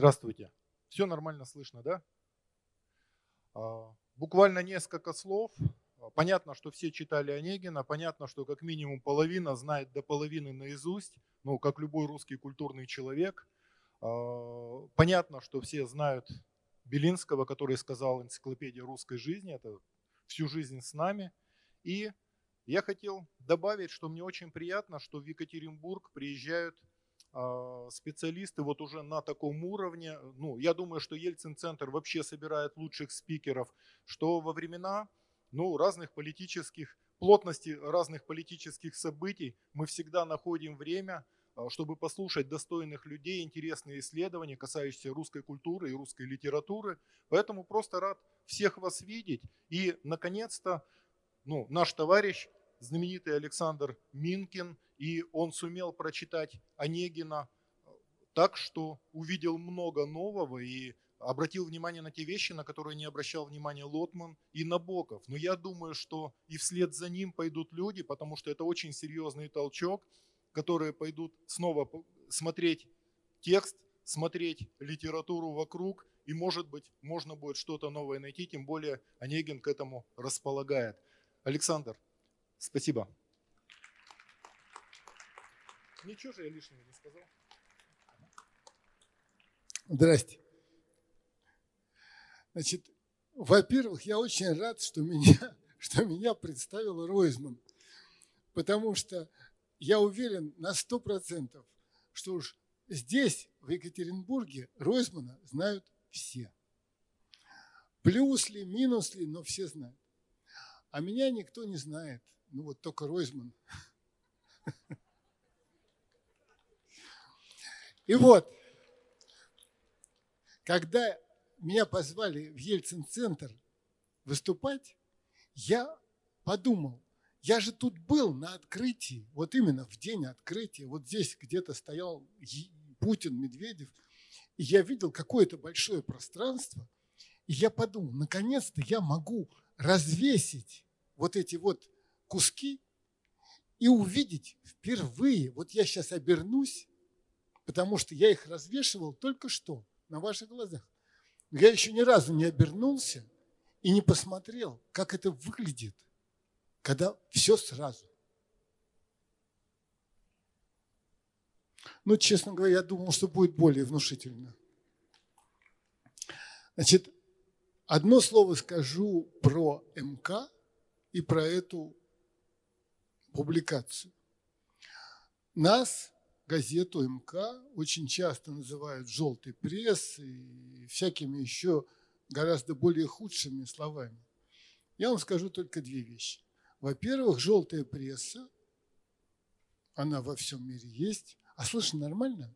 Здравствуйте. Все нормально слышно, да? А, буквально несколько слов. Понятно, что все читали Онегина, понятно, что как минимум половина знает до половины наизусть, ну, как любой русский культурный человек. А, понятно, что все знают Белинского, который сказал энциклопедия русской жизни, это всю жизнь с нами. И я хотел добавить, что мне очень приятно, что в Екатеринбург приезжают специалисты вот уже на таком уровне. Ну, я думаю, что Ельцин-центр вообще собирает лучших спикеров, что во времена ну, разных политических, плотности разных политических событий мы всегда находим время, а, чтобы послушать достойных людей, интересные исследования, касающиеся русской культуры и русской литературы. Поэтому просто рад всех вас видеть. И, наконец-то, ну, наш товарищ, знаменитый Александр Минкин, и он сумел прочитать Онегина так, что увидел много нового и обратил внимание на те вещи, на которые не обращал внимания Лотман и Набоков. Но я думаю, что и вслед за ним пойдут люди, потому что это очень серьезный толчок, которые пойдут снова смотреть текст, смотреть литературу вокруг, и, может быть, можно будет что-то новое найти, тем более Онегин к этому располагает. Александр, спасибо. Ничего же я лишнего не сказал. Здрасте. Значит, во-первых, я очень рад, что меня, что меня представил Ройзман, потому что я уверен на сто процентов, что уж здесь, в Екатеринбурге, Ройзмана знают все. Плюс ли, минус ли, но все знают. А меня никто не знает. Ну вот только Ройзман. И вот, когда меня позвали в Ельцин-центр выступать, я подумал, я же тут был на открытии, вот именно в день открытия, вот здесь где-то стоял Путин, Медведев, и я видел какое-то большое пространство, и я подумал, наконец-то я могу развесить вот эти вот куски и увидеть впервые, вот я сейчас обернусь, потому что я их развешивал только что на ваших глазах. Но я еще ни разу не обернулся и не посмотрел, как это выглядит, когда все сразу. Ну, честно говоря, я думал, что будет более внушительно. Значит, одно слово скажу про МК и про эту публикацию. Нас газету МК очень часто называют желтой прессой и всякими еще гораздо более худшими словами. Я вам скажу только две вещи. Во-первых, желтая пресса, она во всем мире есть. А слышно нормально?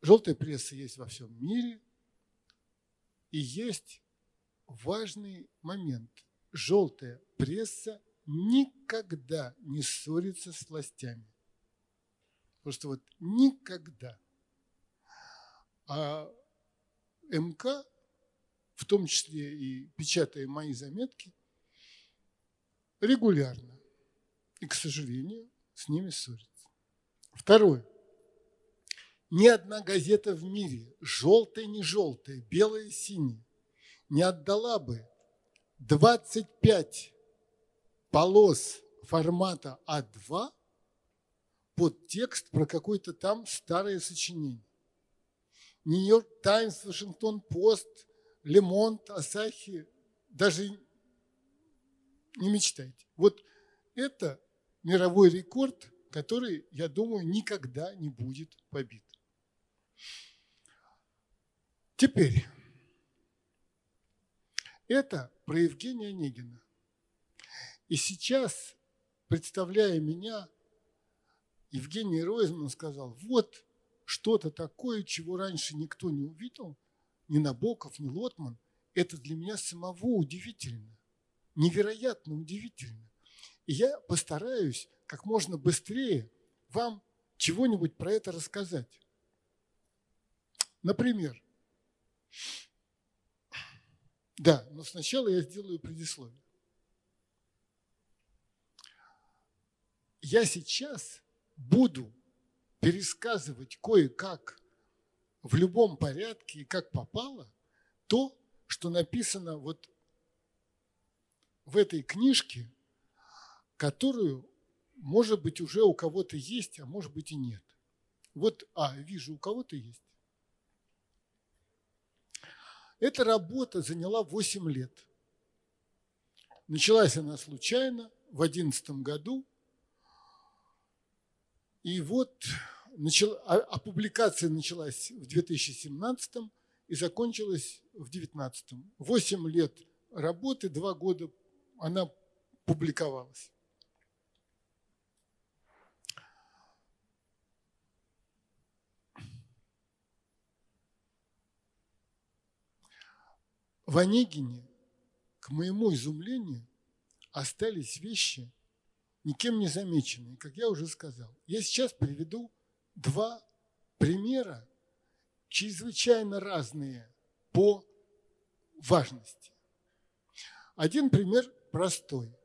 Желтая пресса есть во всем мире. И есть важный момент. Желтая пресса никогда не ссорится с властями. Просто вот никогда. А МК, в том числе и печатая мои заметки, регулярно и, к сожалению, с ними ссорится. Второе. Ни одна газета в мире, желтая, не желтая, белая, синяя, не отдала бы 25 полос формата А2 под текст про какое-то там старое сочинение. Нью-Йорк Таймс, Вашингтон Пост, Лемонт, Асахи, даже не мечтайте. Вот это мировой рекорд, который, я думаю, никогда не будет побит. Теперь, это про Евгения Онегина. И сейчас, представляя меня, Евгений Ройзман сказал, вот что-то такое, чего раньше никто не увидел, ни Набоков, ни Лотман. Это для меня самого удивительно, невероятно удивительно. И я постараюсь как можно быстрее вам чего-нибудь про это рассказать. Например, да, но сначала я сделаю предисловие. Я сейчас буду пересказывать кое-как в любом порядке и как попало то, что написано вот в этой книжке, которую, может быть, уже у кого-то есть, а может быть и нет. Вот, а, вижу, у кого-то есть. Эта работа заняла 8 лет. Началась она случайно в 2011 году. И вот начала, а, а публикация началась в 2017 и закончилась в 2019. Восемь лет работы, два года она публиковалась. В Онегине, к моему изумлению, остались вещи, никем не замеченные, как я уже сказал. Я сейчас приведу два примера, чрезвычайно разные по важности. Один пример простой.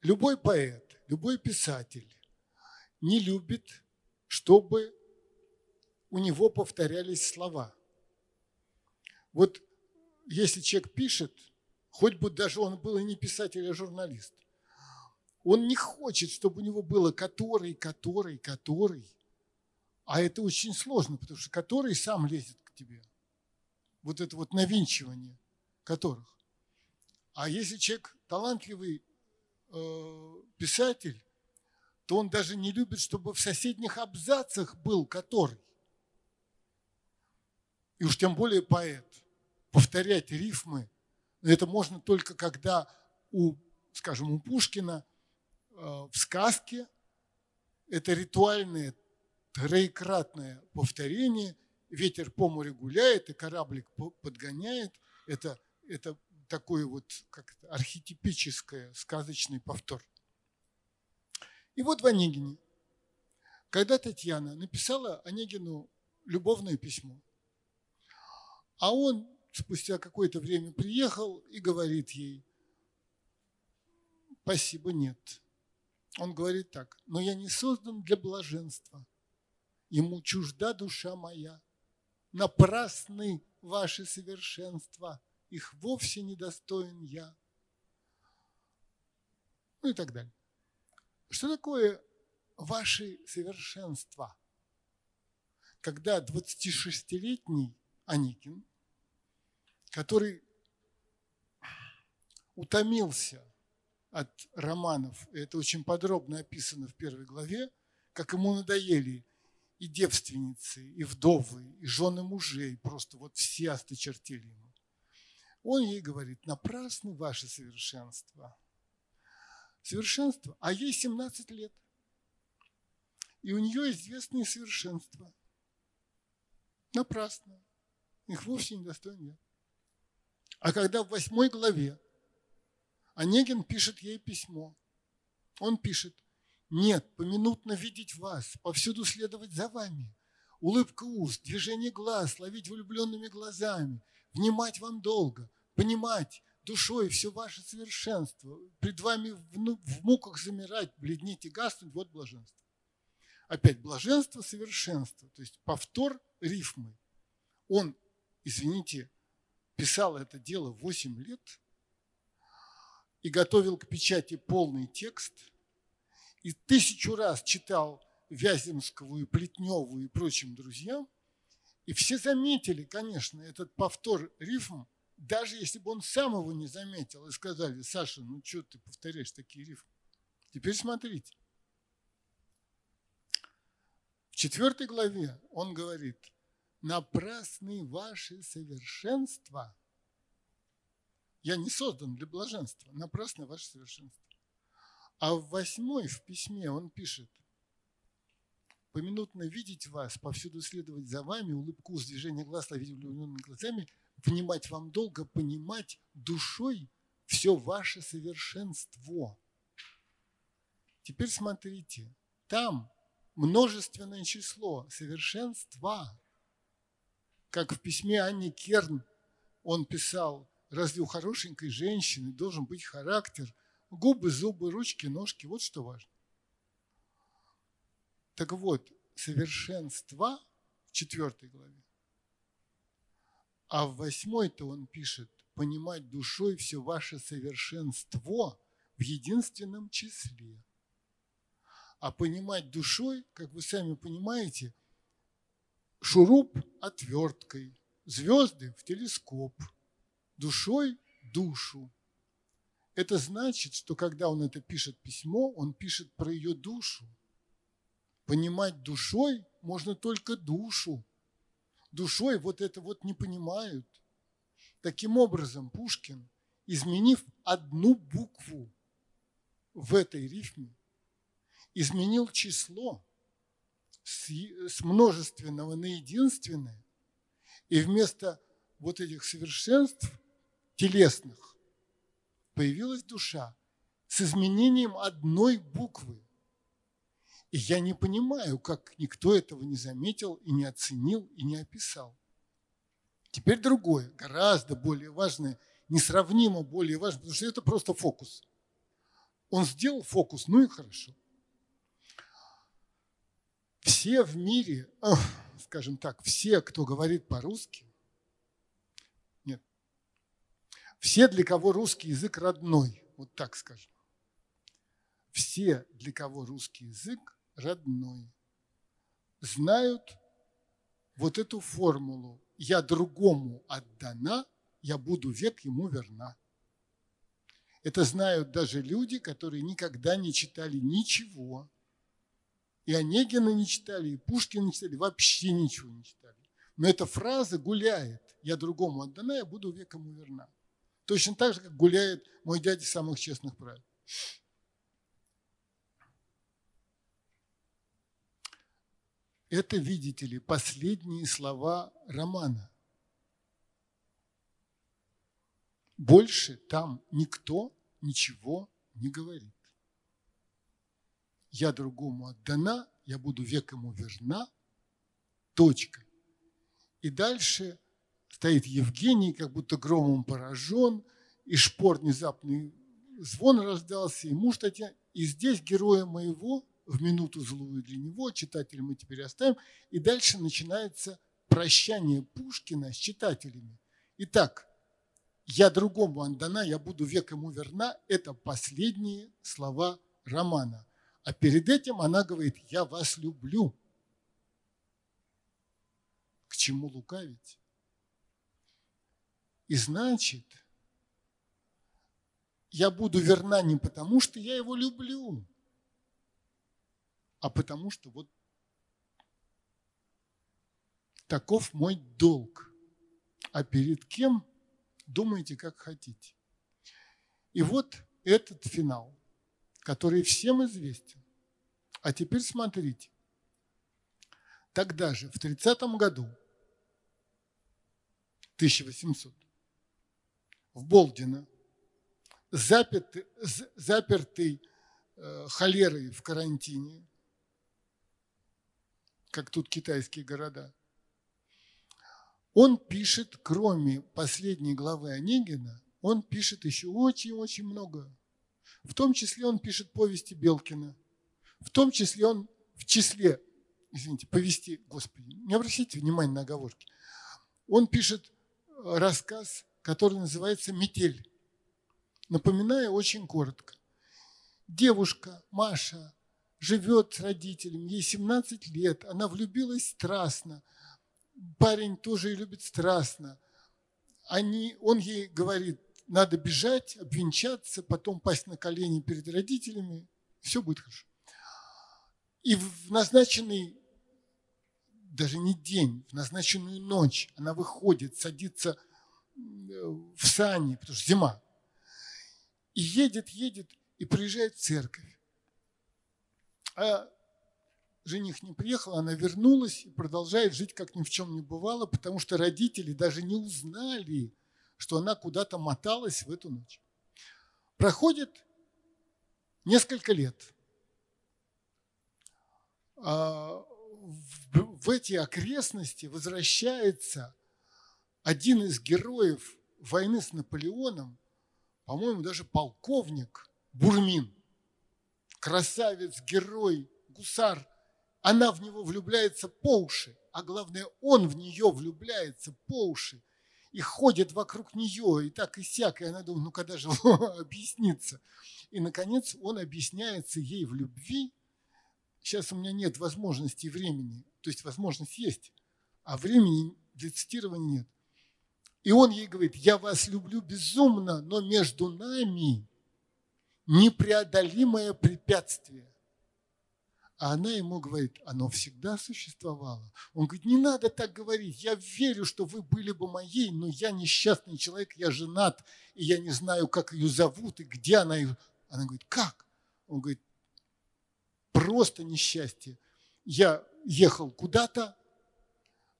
Любой поэт, любой писатель не любит, чтобы у него повторялись слова. Вот если человек пишет, хоть бы даже он был и не писатель, а журналист, он не хочет, чтобы у него было который, который, который. А это очень сложно, потому что который сам лезет к тебе. Вот это вот навинчивание которых. А если человек талантливый э, писатель, то он даже не любит, чтобы в соседних абзацах был который. И уж тем более поэт. Повторять рифмы, это можно только когда у, скажем, у Пушкина в сказке это ритуальное троекратное повторение. Ветер по морю гуляет, и кораблик подгоняет. Это, это такой вот как архетипическое сказочный повтор. И вот в Онегине, когда Татьяна написала Онегину любовное письмо, а он спустя какое-то время приехал и говорит ей, спасибо, нет он говорит так, но я не создан для блаженства. Ему чужда душа моя. Напрасны ваши совершенства, их вовсе не достоин я. Ну и так далее. Что такое ваши совершенства? Когда 26-летний Аникин, который утомился от романов, это очень подробно описано в первой главе, как ему надоели и девственницы, и вдовы, и жены мужей, просто вот все осточертели ему. Он ей говорит, напрасно ваше совершенство. Совершенство, а ей 17 лет. И у нее известные совершенства. Напрасно. Их вовсе не достоин. А когда в восьмой главе Онегин пишет ей письмо. Он пишет, нет, поминутно видеть вас, повсюду следовать за вами, улыбка уст, движение глаз, ловить влюбленными глазами, внимать вам долго, понимать душой все ваше совершенство, пред вами в, ну, в муках замирать, бледнеть и гаснуть, вот блаженство. Опять блаженство, совершенство, то есть повтор рифмы. Он, извините, писал это дело 8 лет – и готовил к печати полный текст, и тысячу раз читал Вяземского и Плетневу и прочим друзьям, и все заметили, конечно, этот повтор рифм, даже если бы он сам его не заметил, и сказали, Саша, ну что ты повторяешь такие рифмы? Теперь смотрите. В четвертой главе он говорит, напрасны ваши совершенства – я не создан для блаженства, напрасно ваше совершенство. А в восьмой в письме он пишет, поминутно видеть вас, повсюду следовать за вами, улыбку с движения глаз ловить влюбленными глазами, внимать вам долго, понимать душой все ваше совершенство. Теперь смотрите, там множественное число совершенства. Как в письме Анни Керн он писал, Разве у хорошенькой женщины должен быть характер? Губы, зубы, ручки, ножки. Вот что важно. Так вот, совершенства в четвертой главе. А в восьмой-то он пишет, понимать душой все ваше совершенство в единственном числе. А понимать душой, как вы сами понимаете, шуруп отверткой, звезды в телескоп, душой душу. Это значит, что когда он это пишет письмо, он пишет про ее душу. Понимать душой можно только душу. Душой вот это вот не понимают. Таким образом, Пушкин, изменив одну букву в этой рифме, изменил число с, множественного на единственное, и вместо вот этих совершенств телесных появилась душа с изменением одной буквы. И я не понимаю, как никто этого не заметил и не оценил и не описал. Теперь другое, гораздо более важное, несравнимо более важное, потому что это просто фокус. Он сделал фокус, ну и хорошо. Все в мире, скажем так, все, кто говорит по-русски, нет, все, для кого русский язык родной, вот так скажем, все, для кого русский язык родной, знают вот эту формулу «я другому отдана, я буду век ему верна». Это знают даже люди, которые никогда не читали ничего. И Онегина не читали, и Пушкина не читали, вообще ничего не читали. Но эта фраза гуляет «я другому отдана, я буду век ему верна». Точно так же, как гуляет мой дядя самых честных правил. Это, видите ли, последние слова романа. Больше там никто ничего не говорит. Я другому отдана, я буду век ему верна. Точка. И дальше стоит Евгений, как будто громом поражен, и шпор внезапный звон раздался, и муж Татьяна. И здесь героя моего в минуту злую для него, читателя мы теперь оставим, и дальше начинается прощание Пушкина с читателями. Итак, «Я другому отдана, я буду век ему верна» – это последние слова романа. А перед этим она говорит «Я вас люблю». К чему лукавить? И значит, я буду верна не потому, что я его люблю, а потому что вот таков мой долг. А перед кем думайте, как хотите. И вот этот финал, который всем известен. А теперь смотрите. Тогда же, в 30 году, 1800, в Болдино, запертый, запертый э, холерой в карантине, как тут китайские города. Он пишет, кроме последней главы Онегина, он пишет еще очень-очень много. В том числе он пишет повести Белкина. В том числе он в числе, извините, повести, господи, не обращайте внимания на оговорки. Он пишет рассказ, который называется «Метель». Напоминаю очень коротко. Девушка Маша живет с родителями, ей 17 лет, она влюбилась страстно, парень тоже ее любит страстно. Они, он ей говорит, надо бежать, обвенчаться, потом пасть на колени перед родителями, все будет хорошо. И в назначенный, даже не день, в назначенную ночь она выходит, садится в сани, потому что зима, и едет, едет, и приезжает в церковь. А жених не приехал, она вернулась и продолжает жить, как ни в чем не бывало, потому что родители даже не узнали, что она куда-то моталась в эту ночь. Проходит несколько лет. А в эти окрестности возвращается один из героев войны с Наполеоном, по-моему, даже полковник Бурмин – красавец, герой, гусар, она в него влюбляется по уши. а главное, он в нее влюбляется по уши и ходит вокруг нее, и так и сяк, и она думает, ну когда же объяснится? И, наконец, он объясняется ей в любви. Сейчас у меня нет возможности времени, то есть возможность есть, а времени для цитирования нет. И он ей говорит, я вас люблю безумно, но между нами непреодолимое препятствие. А она ему говорит, оно всегда существовало. Он говорит, не надо так говорить, я верю, что вы были бы моей, но я несчастный человек, я женат, и я не знаю, как ее зовут и где она. Она говорит, как? Он говорит, просто несчастье. Я ехал куда-то,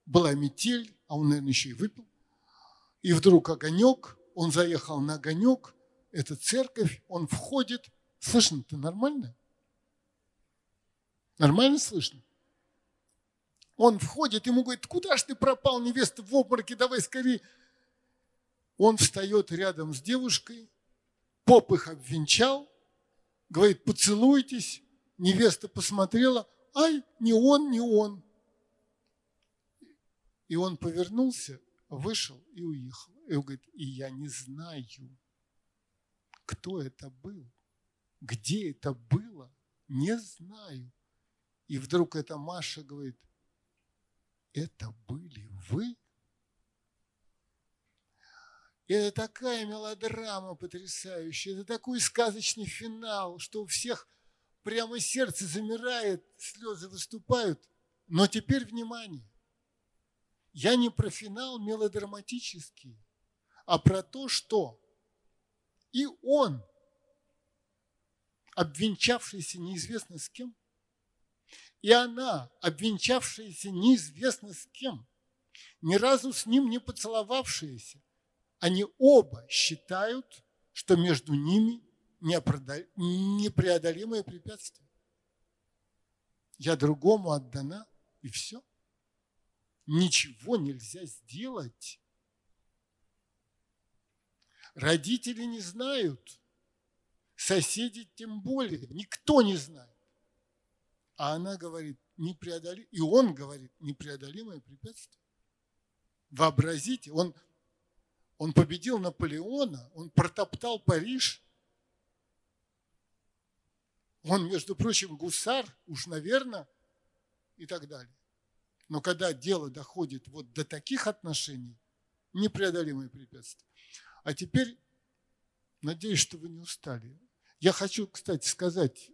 была метель, а он, наверное, еще и выпил. И вдруг огонек, он заехал на огонек, это церковь, он входит. Слышно-то нормально? Нормально слышно? Он входит, ему говорит, куда ж ты пропал, невеста в обмороке, давай скорее. Он встает рядом с девушкой, поп их обвенчал, говорит, поцелуйтесь. Невеста посмотрела, ай, не он, не он. И он повернулся, вышел и уехал. И он говорит, и я не знаю, кто это был, где это было, не знаю. И вдруг эта Маша говорит, это были вы? Это такая мелодрама потрясающая, это такой сказочный финал, что у всех прямо сердце замирает, слезы выступают. Но теперь внимание. Я не про финал мелодраматический, а про то, что и он, обвенчавшийся неизвестно с кем, и она, обвенчавшаяся неизвестно с кем, ни разу с ним не поцеловавшаяся, они оба считают, что между ними непреодолимое препятствие. Я другому отдана, и все. Ничего нельзя сделать. Родители не знают, соседи тем более, никто не знает. А она говорит, непреодолимое, и он говорит, непреодолимое препятствие. Вообразите, он, он победил Наполеона, он протоптал Париж. Он, между прочим, гусар, уж, наверное, и так далее. Но когда дело доходит вот до таких отношений, непреодолимое препятствие. А теперь, надеюсь, что вы не устали. Я хочу, кстати, сказать,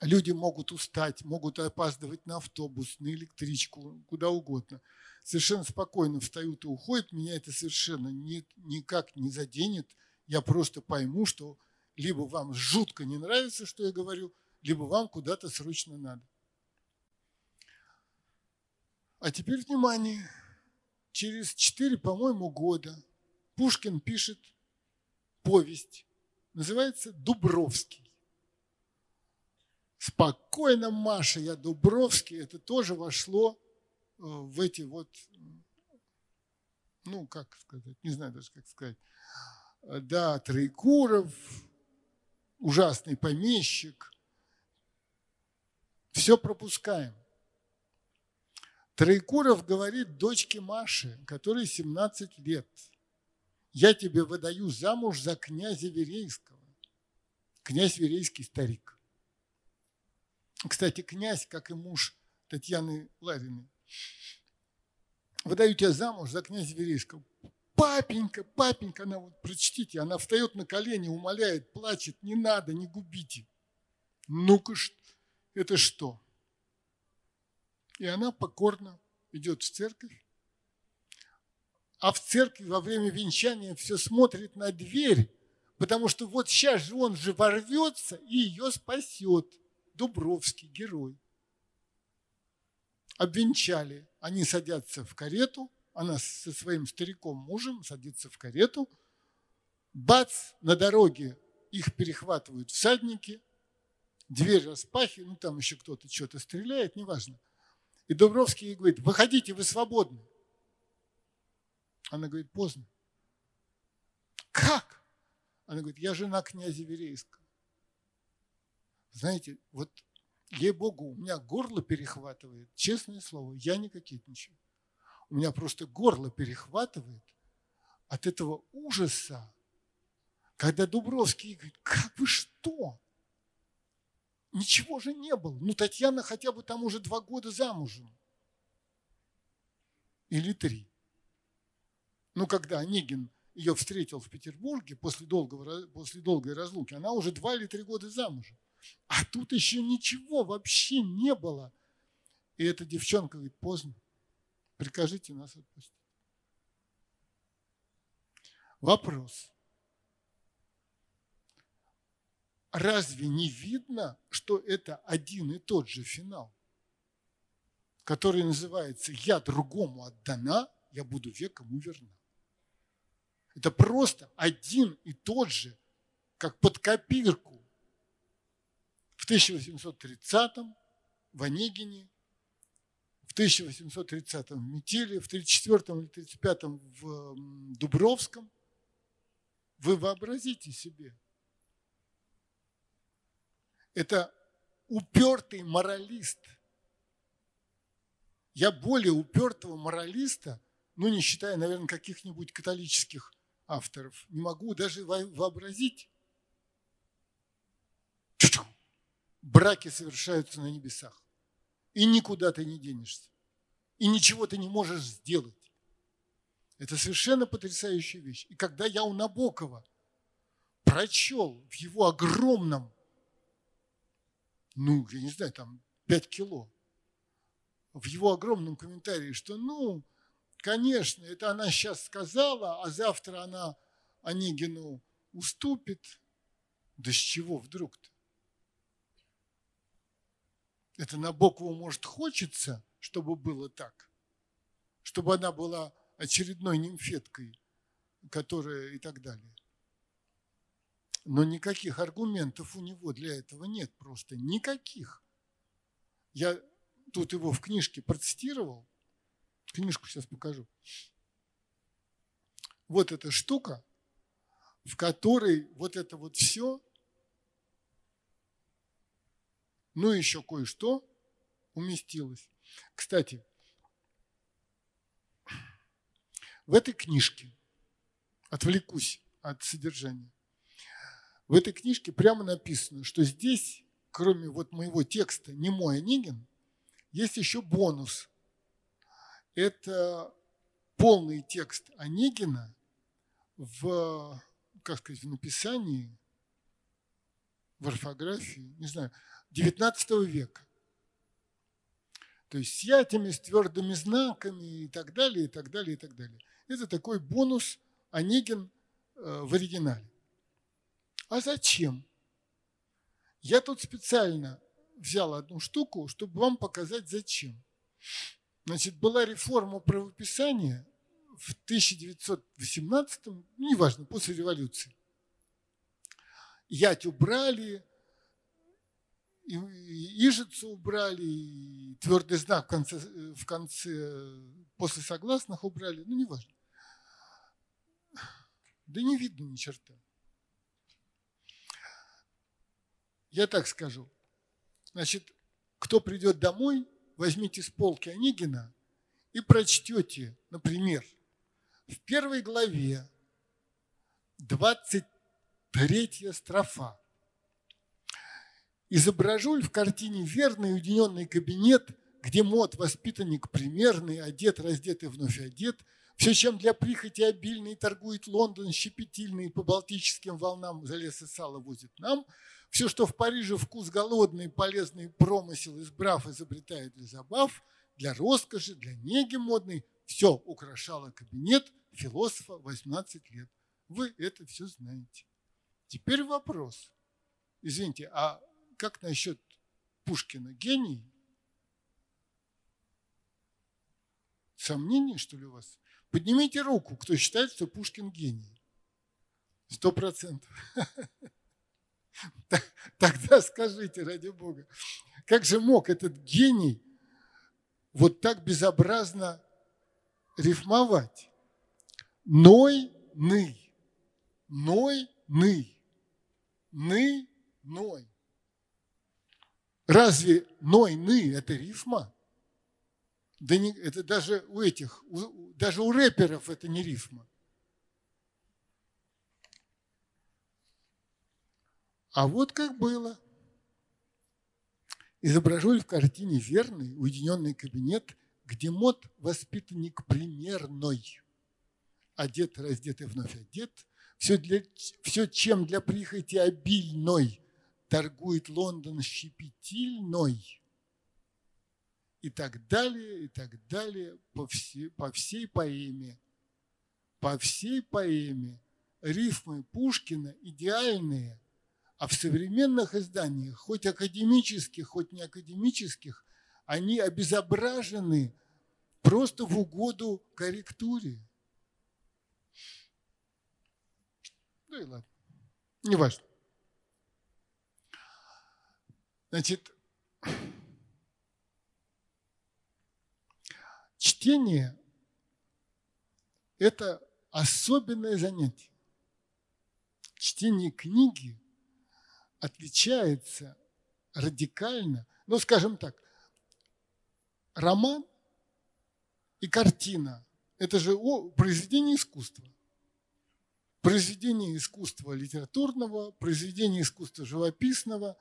люди могут устать, могут опаздывать на автобус, на электричку, куда угодно. Совершенно спокойно встают и уходят. Меня это совершенно ни, никак не заденет. Я просто пойму, что либо вам жутко не нравится, что я говорю, либо вам куда-то срочно надо. А теперь внимание. Через четыре, по-моему, года Пушкин пишет повесть, называется «Дубровский». Спокойно, Маша, я Дубровский, это тоже вошло э, в эти вот, ну, как сказать, не знаю даже, как сказать, да, Троекуров, ужасный помещик, все пропускаем. Троекуров говорит дочке Маше, которой 17 лет – я тебе выдаю замуж за князя Верейского. Князь Верейский старик. Кстати, князь, как и муж Татьяны Лариной, выдаю тебя замуж за князя Верейского. Папенька, папенька, она вот, прочтите, она встает на колени, умоляет, плачет, не надо, не губите. Ну-ка, это что? И она покорно идет в церковь, а в церкви во время венчания все смотрит на дверь, потому что вот сейчас же он же ворвется и ее спасет. Дубровский, герой. Обвенчали. Они садятся в карету, она со своим стариком мужем садится в карету. Бац, на дороге их перехватывают всадники, дверь распахивают, ну там еще кто-то что-то стреляет, неважно. И Дубровский ей говорит, выходите, вы свободны. Она говорит, поздно. Как? Она говорит, я жена князя Верейского. Знаете, вот ей-богу, у меня горло перехватывает, честное слово, я не кокетничаю. У меня просто горло перехватывает от этого ужаса, когда Дубровский говорит, как вы что? Ничего же не было. Ну, Татьяна хотя бы там уже два года замужем. Или три. Ну, когда Онегин ее встретил в Петербурге после, долгого, после долгой разлуки, она уже два или три года замужем. А тут еще ничего вообще не было. И эта девчонка говорит, поздно, прикажите нас отпустить. Вопрос. Разве не видно, что это один и тот же финал, который называется «Я другому отдана, я буду веком верна». Это просто один и тот же, как под копирку. В 1830-м в Онегине, в 1830-м в Метеле, в 1934 или 1935 в Дубровском. Вы вообразите себе. Это упертый моралист. Я более упертого моралиста, ну не считая, наверное, каких-нибудь католических авторов. Не могу даже вообразить. Браки совершаются на небесах. И никуда ты не денешься. И ничего ты не можешь сделать. Это совершенно потрясающая вещь. И когда я у Набокова прочел в его огромном, ну, я не знаю, там 5 кило, в его огромном комментарии, что, ну, Конечно, это она сейчас сказала, а завтра она Онегину уступит. Да с чего вдруг-то? Это Набокову, может, хочется, чтобы было так, чтобы она была очередной нимфеткой, которая и так далее. Но никаких аргументов у него для этого нет, просто никаких. Я тут его в книжке процитировал, Книжку сейчас покажу. Вот эта штука, в которой вот это вот все, ну и еще кое-что уместилось. Кстати, в этой книжке, отвлекусь от содержания, в этой книжке прямо написано, что здесь, кроме вот моего текста «Не мой Онегин», есть еще бонус – это полный текст Онегина в, как сказать, в написании, в орфографии, не знаю, 19 века. То есть с ятями, с твердыми знаками и так далее, и так далее, и так далее. Это такой бонус Онегин э, в оригинале. А зачем? Я тут специально взял одну штуку, чтобы вам показать зачем. Значит, была реформа правописания в 1918, ну, неважно, после революции. Ять убрали, и ижицу убрали, и твердый знак в конце, в конце после согласных убрали, ну, неважно. Да не видно ни черта. Я так скажу. Значит, кто придет домой, возьмите с полки Онегина и прочтете, например, в первой главе 23 строфа. Изображу ли в картине верный уединенный кабинет, где мод воспитанник примерный, одет, раздет и вновь одет, все, чем для прихоти обильный торгует Лондон, щепетильный по балтическим волнам за лес и сало возит нам – все, что в Париже вкус голодный, полезный промысел избрав, изобретает для забав, для роскоши, для неги модной, все украшало кабинет философа 18 лет. Вы это все знаете. Теперь вопрос. Извините, а как насчет Пушкина гений? Сомнения, что ли, у вас? Поднимите руку, кто считает, что Пушкин гений. Сто процентов. Тогда скажите, ради Бога, как же мог этот гений вот так безобразно рифмовать? Ной, ный, ной, ный, ны, ной. Разве ной-ны – это рифма? Да не, это даже у этих, у, даже у рэперов это не рифма. А вот как было. Изображу ли в картине верный, уединенный кабинет, где мод воспитанник примерной, одет, раздет и вновь одет, все, для, все чем для прихоти обильной торгует Лондон щепетильной, и так далее, и так далее по, все, по всей поэме. По всей поэме рифмы Пушкина идеальные, а в современных изданиях, хоть академических, хоть не академических, они обезображены просто в угоду корректуре. Ну и ладно, неважно. Значит, чтение – это особенное занятие. Чтение книги отличается радикально, ну, скажем так, роман и картина – это же произведение искусства. Произведение искусства литературного, произведение искусства живописного.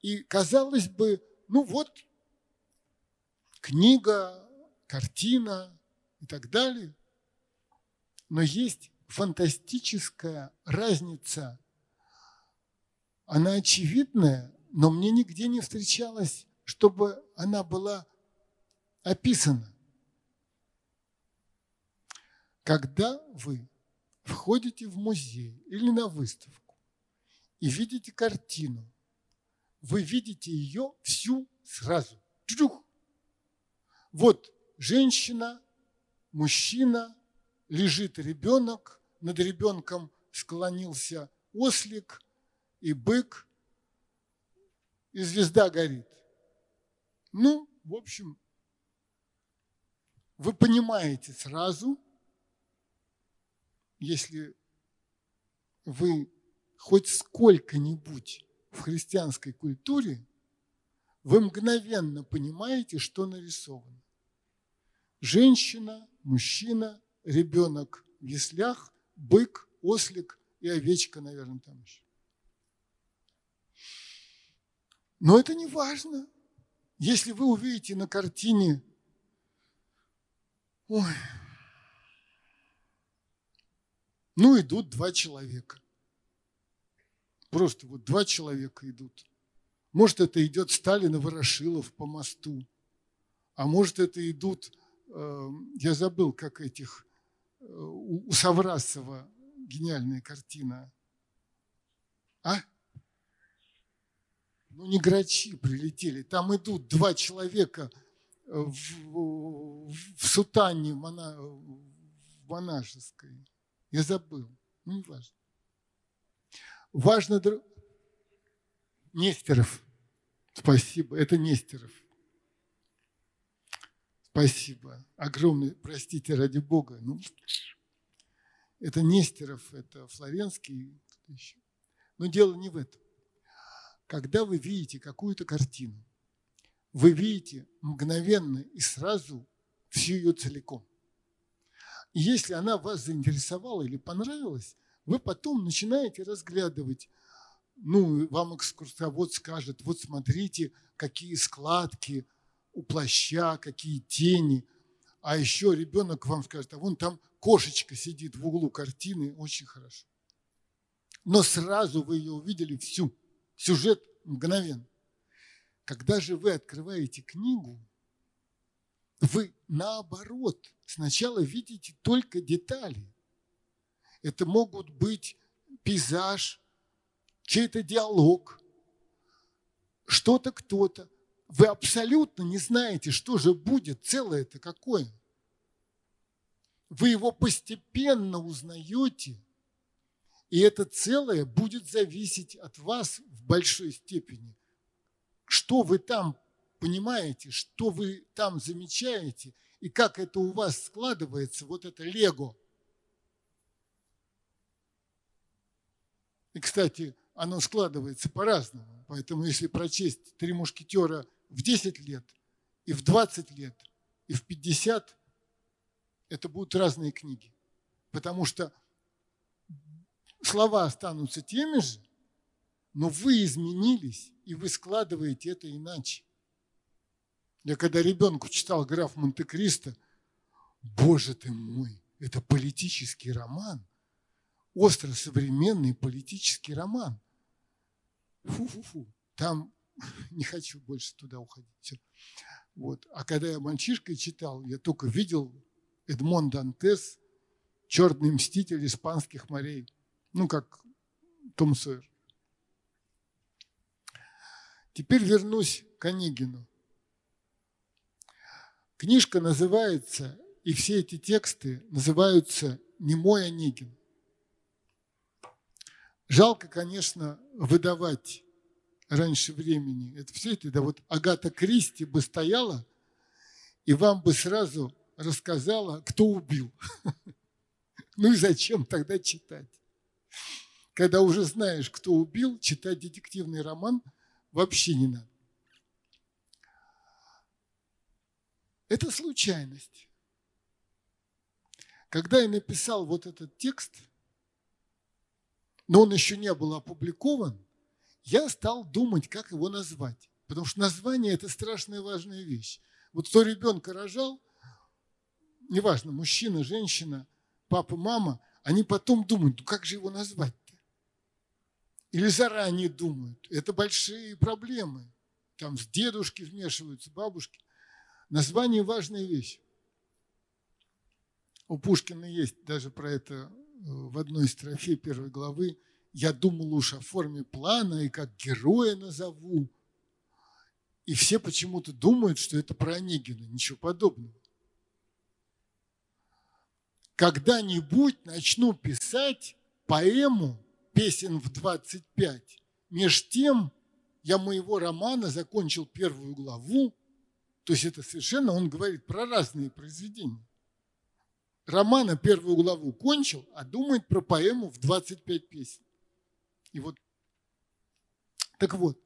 И, казалось бы, ну вот, книга, картина и так далее. Но есть фантастическая разница. Она очевидная, но мне нигде не встречалось, чтобы она была описано. Когда вы входите в музей или на выставку и видите картину, вы видите ее всю сразу. Чух! Вот женщина, мужчина, лежит ребенок, над ребенком склонился ослик и бык, и звезда горит. Ну, в общем, вы понимаете сразу, если вы хоть сколько-нибудь в христианской культуре, вы мгновенно понимаете, что нарисовано. Женщина, мужчина, ребенок в яслях, бык, ослик и овечка, наверное, там еще. Но это не важно. Если вы увидите на картине Ой. Ну, идут два человека. Просто вот два человека идут. Может, это идет Сталин и Ворошилов по мосту. А может, это идут, я забыл, как этих, э, у Саврасова гениальная картина. А? Ну, не грачи прилетели. Там идут два человека – в, в сутане мона, монашеской. Я забыл. Ну, не важно. Важно... Нестеров. Спасибо. Это Нестеров. Спасибо. Огромное, простите, ради Бога. Ну, это Нестеров, это Флоренский. Но дело не в этом. Когда вы видите какую-то картину, вы видите мгновенно и сразу всю ее целиком. И если она вас заинтересовала или понравилась, вы потом начинаете разглядывать. Ну, вам экскурсовод скажет, вот смотрите, какие складки у плаща, какие тени. А еще ребенок вам скажет, а вон там кошечка сидит в углу картины, очень хорошо. Но сразу вы ее увидели всю, сюжет мгновенно. Когда же вы открываете книгу, вы наоборот сначала видите только детали. Это могут быть пейзаж, чей-то диалог, что-то кто-то. Вы абсолютно не знаете, что же будет целое это какое. Вы его постепенно узнаете, и это целое будет зависеть от вас в большой степени что вы там понимаете, что вы там замечаете, и как это у вас складывается, вот это лего. И, кстати, оно складывается по-разному. Поэтому если прочесть «Три мушкетера» в 10 лет, и в 20 лет, и в 50, это будут разные книги. Потому что слова останутся теми же, но вы изменились, и вы складываете это иначе. Я когда ребенку читал граф Монте-Кристо, боже ты мой, это политический роман, остро современный политический роман. Фу-фу-фу, там не хочу больше туда уходить. Вот. А когда я мальчишкой читал, я только видел Эдмон Дантес, черный мститель испанских морей, ну, как Том Сойер. Теперь вернусь к Онегину. Книжка называется, и все эти тексты называются «Не мой Онегин». Жалко, конечно, выдавать раньше времени. Это все это, да вот Агата Кристи бы стояла и вам бы сразу рассказала, кто убил. Ну и зачем тогда читать? Когда уже знаешь, кто убил, читать детективный роман вообще не надо. Это случайность. Когда я написал вот этот текст, но он еще не был опубликован, я стал думать, как его назвать. Потому что название – это страшная важная вещь. Вот кто ребенка рожал, неважно, мужчина, женщина, папа, мама, они потом думают, ну как же его назвать-то? Или заранее думают. Это большие проблемы. Там с дедушки вмешиваются, бабушки. Название – важная вещь. У Пушкина есть даже про это э, в одной строфе первой главы. «Я думал уж о форме плана и как героя назову». И все почему-то думают, что это про Онегина. Ничего подобного. Когда-нибудь начну писать поэму «Песен в 25». Меж тем я моего романа закончил первую главу то есть это совершенно, он говорит про разные произведения. Романа первую главу кончил, а думает про поэму в 25 песен. И вот, так вот,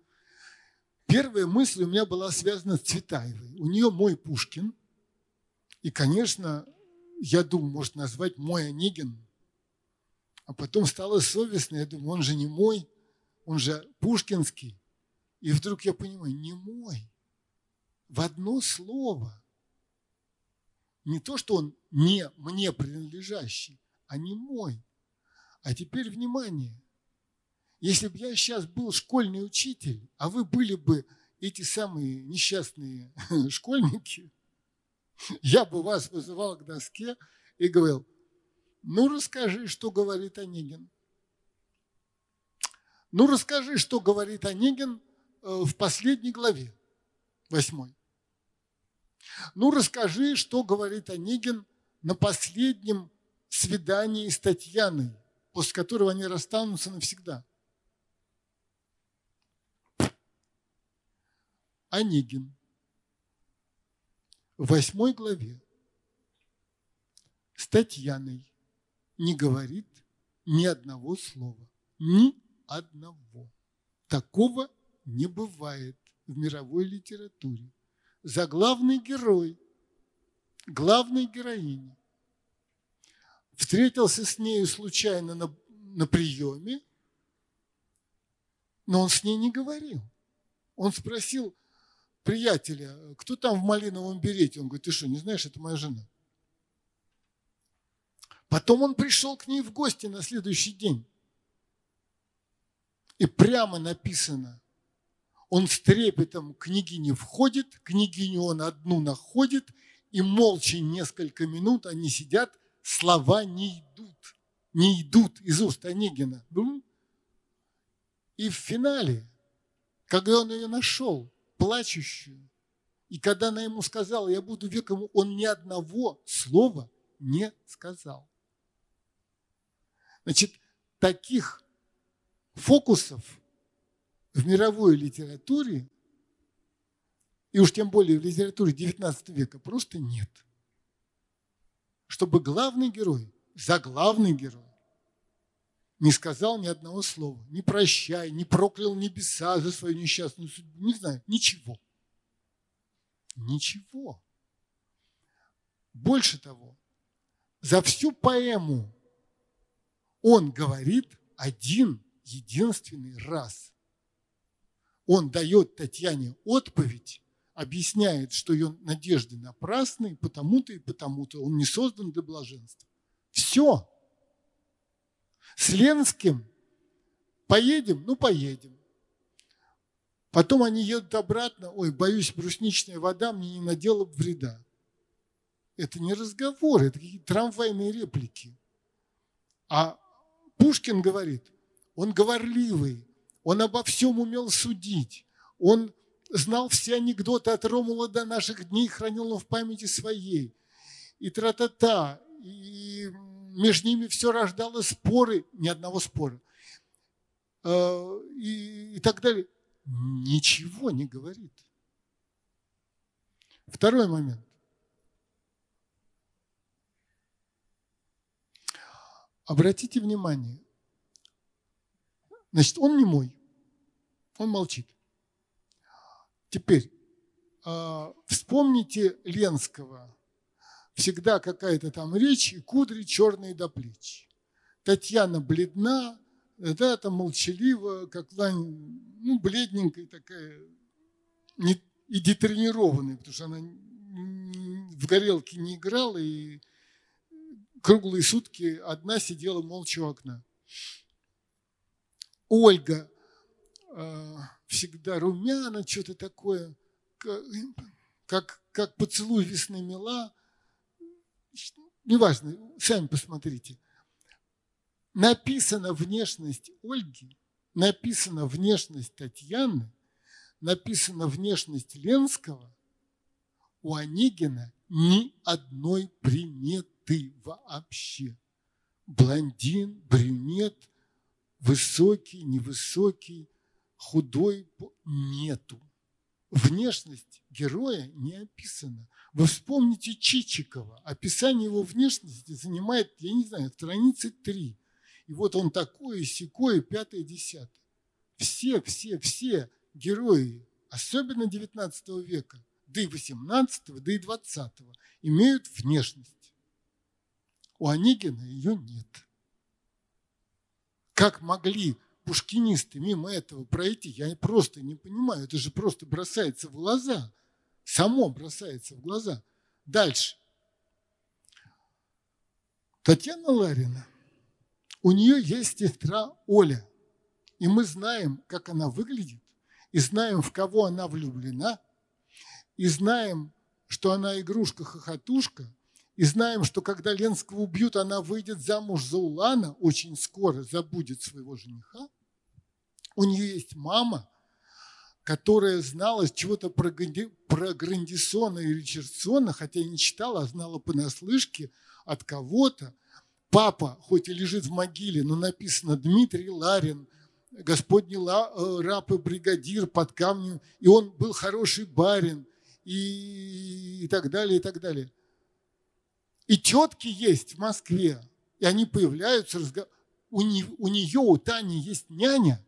первая мысль у меня была связана с Цветаевой. У нее мой Пушкин. И, конечно, я думаю, может назвать мой Онегин. А потом стало совестно, я думаю, он же не мой, он же пушкинский. И вдруг я понимаю, не мой в одно слово. Не то, что он не мне принадлежащий, а не мой. А теперь внимание. Если бы я сейчас был школьный учитель, а вы были бы эти самые несчастные школьники, я бы вас вызывал к доске и говорил, ну расскажи, что говорит Онегин. Ну расскажи, что говорит Онегин э, в последней главе, восьмой. Ну, расскажи, что говорит Онегин на последнем свидании с Татьяной, после которого они расстанутся навсегда. Онегин в восьмой главе с Татьяной не говорит ни одного слова. Ни одного. Такого не бывает в мировой литературе заглавный герой, главной героини. Встретился с нею случайно на, на приеме, но он с ней не говорил. Он спросил приятеля, кто там в малиновом берете? Он говорит, ты что, не знаешь, это моя жена. Потом он пришел к ней в гости на следующий день. И прямо написано, он с трепетом княгине входит, княгиню он одну находит, и молча несколько минут они сидят, слова не идут, не идут из уст Онегина. И в финале, когда он ее нашел, плачущую, и когда она ему сказала, я буду веком, он ни одного слова не сказал. Значит, таких фокусов в мировой литературе, и уж тем более в литературе XIX века, просто нет. Чтобы главный герой, заглавный герой, не сказал ни одного слова, не прощай, не проклял небеса за свою несчастную судьбу, не знаю, ничего. Ничего. Больше того, за всю поэму он говорит один единственный раз. Он дает Татьяне отповедь, объясняет, что ее надежды напрасны, потому-то и потому-то. Он не создан для блаженства. Все. С Ленским поедем? Ну, поедем. Потом они едут обратно. Ой, боюсь, брусничная вода мне не надела вреда. Это не разговор, это какие-то трамвайные реплики. А Пушкин говорит, он говорливый, он обо всем умел судить, он знал все анекдоты от Ромула до наших дней, хранил он в памяти своей. И тра-та-та, и между ними все рождало споры, ни одного спора, э, и, и так далее. Ничего не говорит. Второй момент. Обратите внимание, значит, он не мой, он молчит. Теперь, а, вспомните Ленского. Всегда какая-то там речь, и кудри черные до плеч. Татьяна бледна, да, там молчалива, как лань, ну, бледненькая такая, не, и детренированная, потому что она в горелке не играла, и круглые сутки одна сидела молча у окна. Ольга э, всегда румяна, что-то такое, как, как поцелуй весны мила. Неважно, сами посмотрите. Написана внешность Ольги, написана внешность Татьяны, написана внешность Ленского, у Онегина ни одной приметы ты вообще? Блондин, брюнет, высокий, невысокий, худой нету. Внешность героя не описана. Вы вспомните Чичикова. Описание его внешности занимает, я не знаю, страницы три. И вот он такой, секой, пятое, десятое. Все, все, все герои, особенно 19 века, да и 18, да и 20, имеют внешность. У Онегина ее нет. Как могли пушкинисты мимо этого пройти, я просто не понимаю. Это же просто бросается в глаза. Само бросается в глаза. Дальше. Татьяна Ларина. У нее есть сестра Оля. И мы знаем, как она выглядит, и знаем, в кого она влюблена, и знаем, что она игрушка-хохотушка – и знаем, что когда Ленского убьют, она выйдет замуж за Улана, очень скоро забудет своего жениха. У нее есть мама, которая знала чего-то про, про Грандисона и Ричардсона, хотя не читала, а знала понаслышке от кого-то. Папа, хоть и лежит в могиле, но написано Дмитрий Ларин, Господний э, раб и бригадир под камнем, и он был хороший барин, и, и так далее, и так далее. И тетки есть в Москве, и они появляются, у, не, у нее, у Тани есть няня,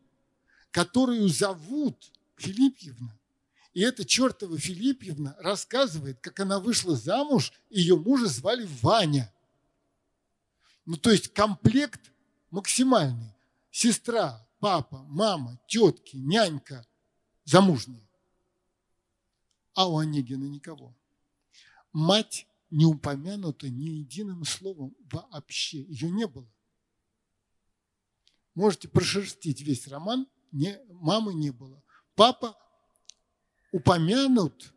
которую зовут Филиппьевна. И эта чертова Филиппьевна рассказывает, как она вышла замуж, ее мужа звали Ваня. Ну, то есть комплект максимальный. Сестра, папа, мама, тетки, нянька замужняя. А у Онегина никого. Мать не упомянута ни единым словом вообще. Ее не было. Можете прошерстить весь роман, не, мамы не было. Папа упомянут,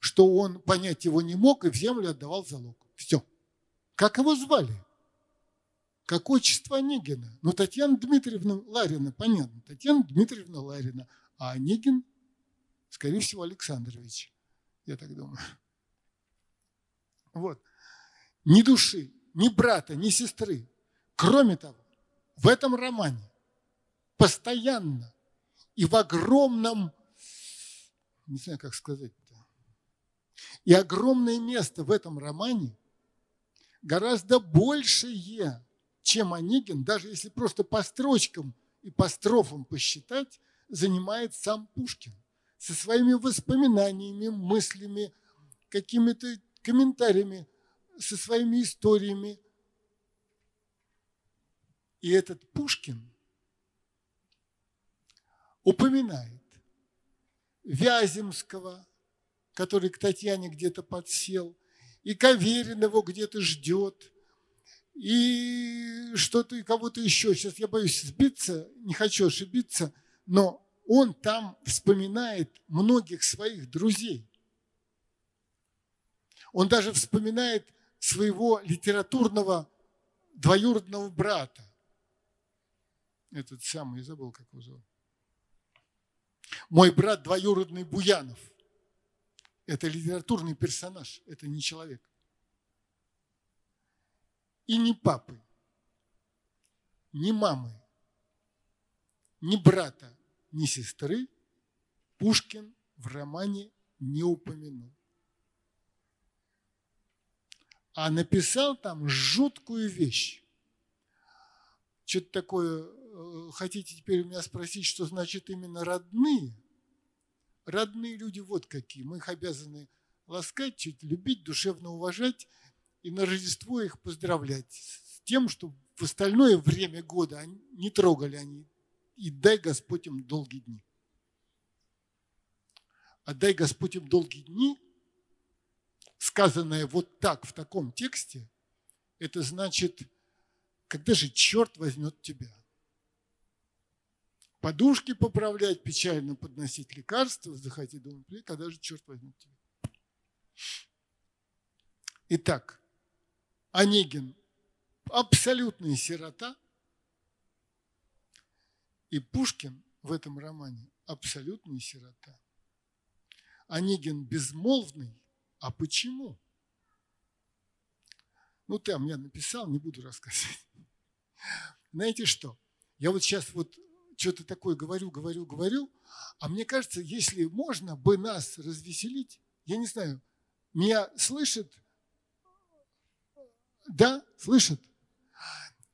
что он понять его не мог и в землю отдавал залог. Все. Как его звали? Как отчество Онегина? Ну, Татьяна Дмитриевна Ларина, понятно. Татьяна Дмитриевна Ларина. А Онегин, скорее всего, Александрович. Я так думаю. Вот. Ни души, ни брата, ни сестры. Кроме того, в этом романе постоянно и в огромном, не знаю, как сказать, и огромное место в этом романе гораздо большее, чем Онегин, даже если просто по строчкам и по строфам посчитать, занимает сам Пушкин со своими воспоминаниями, мыслями, какими-то комментариями, со своими историями. И этот Пушкин упоминает Вяземского, который к Татьяне где-то подсел, и Каверин его где-то ждет, и что-то, и кого-то еще. Сейчас я боюсь сбиться, не хочу ошибиться, но он там вспоминает многих своих друзей. Он даже вспоминает своего литературного двоюродного брата. Этот самый, я забыл, как его зовут. Мой брат двоюродный Буянов. Это литературный персонаж, это не человек. И ни папы, ни мамы, ни брата, ни сестры Пушкин в романе не упомянул. А написал там жуткую вещь. Что-то такое, э, хотите теперь у меня спросить, что значит именно родные? Родные люди вот какие. Мы их обязаны ласкать, чуть любить, душевно уважать и на Рождество их поздравлять с тем, что в остальное время года не трогали они и дай Господь им долгие дни. А дай Господь им долгие дни, сказанное вот так в таком тексте, это значит, когда же черт возьмет тебя? Подушки поправлять, печально подносить лекарства, вздыхать и думать, когда же черт возьмет тебя? Итак, Онегин – абсолютная сирота – и Пушкин в этом романе абсолютный сирота. Онегин безмолвный. А почему? Ну, ты мне написал, не буду рассказывать. Знаете что? Я вот сейчас вот что-то такое говорю, говорю, говорю, а мне кажется, если можно бы нас развеселить, я не знаю, меня слышит? Да, слышит?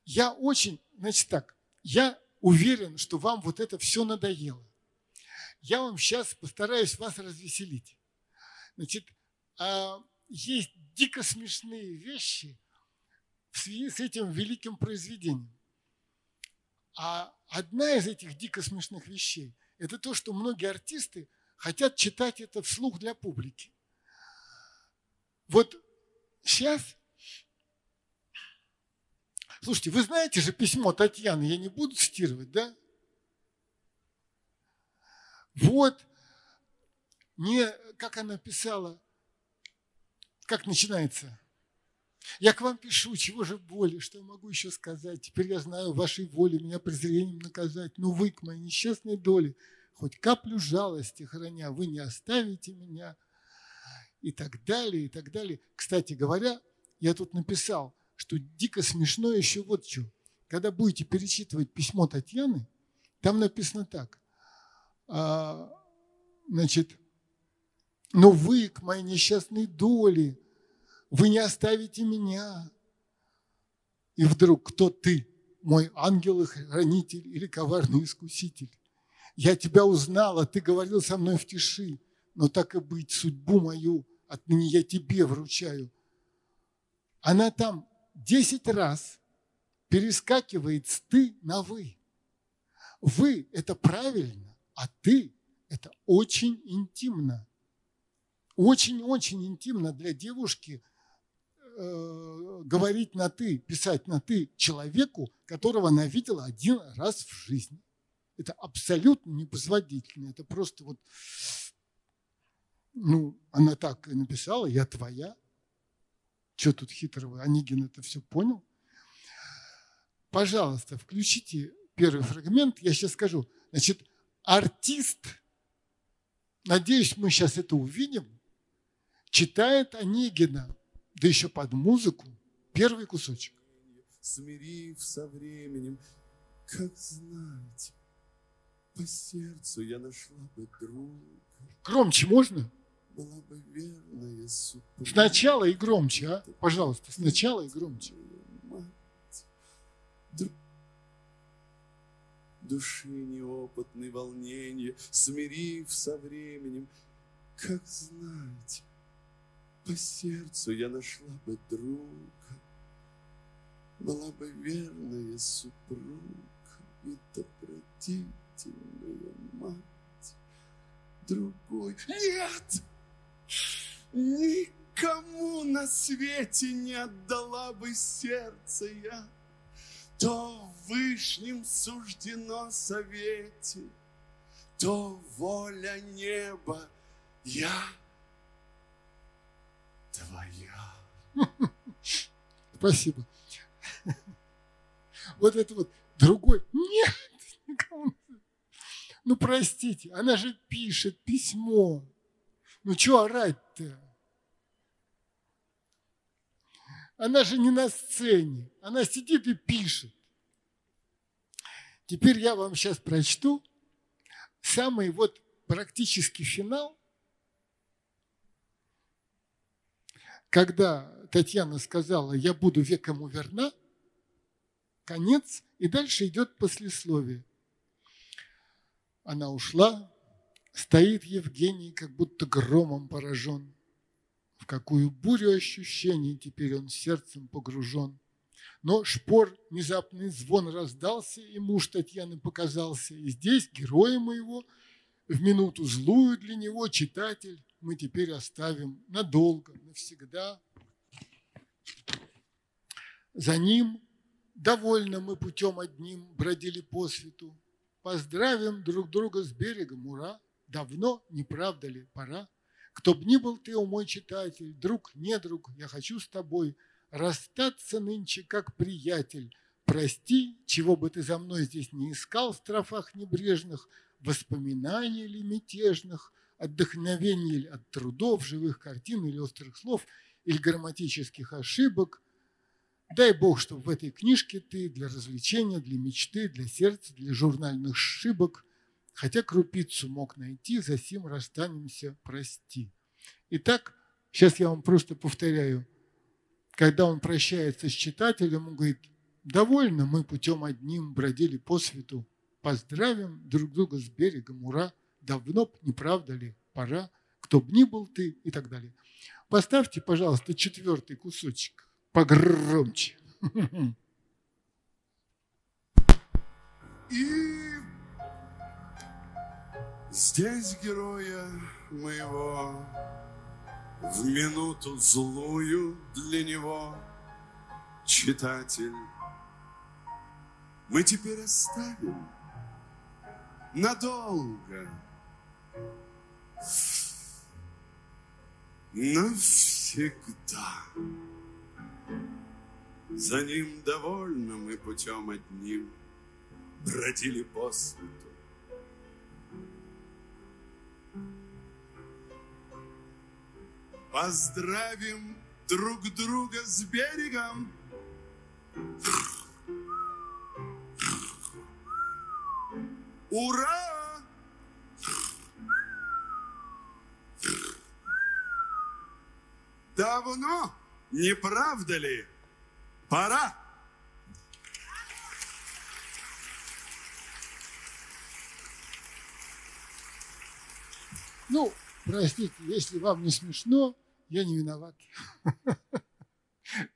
Я очень, значит так, я уверен, что вам вот это все надоело. Я вам сейчас постараюсь вас развеселить. Значит, а, есть дико смешные вещи в связи с этим великим произведением. А одна из этих дико смешных вещей – это то, что многие артисты хотят читать это вслух для публики. Вот сейчас Слушайте, вы знаете же письмо Татьяны, я не буду цитировать, да? Вот, не, как она писала, как начинается? Я к вам пишу, чего же более, что я могу еще сказать? Теперь я знаю вашей воли меня презрением наказать. Ну вы к моей несчастной доле, хоть каплю жалости храня, вы не оставите меня. И так далее, и так далее. Кстати говоря, я тут написал, что дико смешно еще вот что. Когда будете перечитывать письмо Татьяны, там написано так. А, значит, но вы к моей несчастной доле, вы не оставите меня. И вдруг, кто ты, мой ангел и хранитель или коварный искуситель? Я тебя узнала, ты говорил со мной в тиши, но так и быть, судьбу мою отныне я тебе вручаю. Она там десять раз перескакивает с «ты» на «вы». «Вы» – это правильно, а «ты» – это очень интимно. Очень-очень интимно для девушки э, говорить на «ты», писать на «ты» человеку, которого она видела один раз в жизни. Это абсолютно непозволительно. Это просто вот, ну, она так и написала, я твоя – что тут хитрого? Онегин это все понял. Пожалуйста, включите первый фрагмент. Я сейчас скажу. Значит, артист, надеюсь, мы сейчас это увидим, читает Онегина, да еще под музыку, первый кусочек. Смирив со временем, как знаете, по сердцу я нашла бы друга. Громче можно? была бы верная супруга. Сначала и громче, а? Пожалуйста, сначала и громче. Друг души неопытный волнение, смирив со временем, как знать, по сердцу я нашла бы друга, была бы верная супруга и добродетельная мать. Другой нет, никому на свете не отдала бы сердце я, то в вышнем суждено совете, то воля неба я твоя. Спасибо. Вот это вот другой. Нет. Ну, простите, она же пишет письмо. Ну, что орать-то? Она же не на сцене. Она сидит и пишет. Теперь я вам сейчас прочту самый вот практический финал, когда Татьяна сказала, я буду векому верна, конец, и дальше идет послесловие. Она ушла, стоит Евгений, как будто громом поражен. В какую бурю ощущений теперь он сердцем погружен. Но шпор, внезапный звон раздался, и муж Татьяны показался. И здесь героя моего, в минуту злую для него, читатель, мы теперь оставим надолго, навсегда. За ним довольно мы путем одним бродили по свету. Поздравим друг друга с берегом, ура! Давно, не правда ли, пора? Кто б ни был ты, о мой читатель, друг, не друг, я хочу с тобой расстаться нынче как приятель. Прости, чего бы ты за мной здесь не искал в строфах небрежных, воспоминаний ли мятежных, отдохновений ли от трудов, живых картин или острых слов, или грамматических ошибок. Дай Бог, чтобы в этой книжке ты для развлечения, для мечты, для сердца, для журнальных ошибок хотя крупицу мог найти, за сим расстанемся, прости. Итак, сейчас я вам просто повторяю, когда он прощается с читателем, он говорит, довольно мы путем одним бродили по свету, поздравим друг друга с берегом, ура, давно б, не правда ли, пора, кто б ни был ты и так далее. Поставьте, пожалуйста, четвертый кусочек погромче. И Здесь героя моего В минуту злую для него Читатель Мы теперь оставим Надолго. Навсегда. За ним довольно мы путем одним Бродили по свету. Поздравим друг друга с берегом. Ура! Давно, не правда ли? Пора. Ну, простите, если вам не смешно, я не виноват.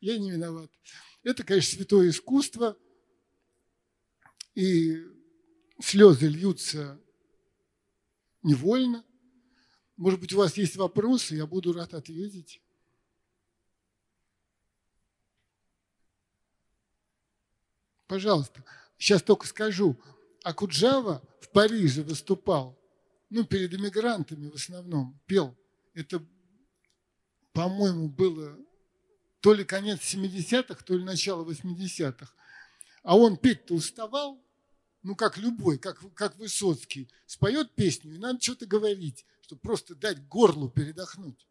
Я не виноват. Это, конечно, святое искусство, и слезы льются невольно. Может быть, у вас есть вопросы, я буду рад ответить. Пожалуйста. Сейчас только скажу. Акуджава в Париже выступал, ну, перед иммигрантами в основном, пел. Это по-моему, было то ли конец 70-х, то ли начало 80-х. А он петь-то уставал, ну, как любой, как, как Высоцкий. Споет песню, и надо что-то говорить, чтобы просто дать горлу передохнуть.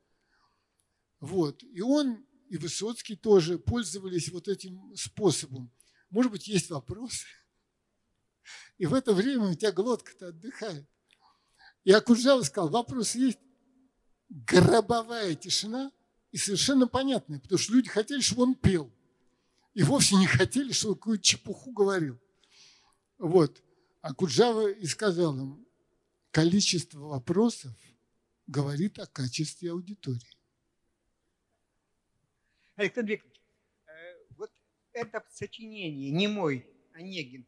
Вот. И он, и Высоцкий тоже пользовались вот этим способом. Может быть, есть вопросы? И в это время у тебя глотка-то отдыхает. И Акуджава сказал, вопрос есть? гробовая тишина и совершенно понятная, потому что люди хотели, чтобы он пел. и вовсе не хотели, чтобы какую-то чепуху говорил. Вот. А Куджава и сказал им, количество вопросов говорит о качестве аудитории. Александр Викторович, э, вот это сочинение, не мой, Онегин,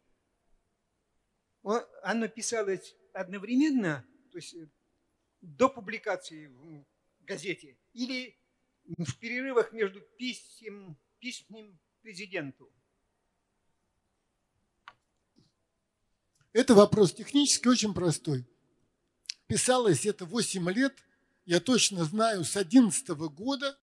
оно писалось одновременно, то есть э, до публикации в газете, или в перерывах между писем, письмом президенту? Это вопрос технически очень простой. Писалось это 8 лет, я точно знаю, с 11 года,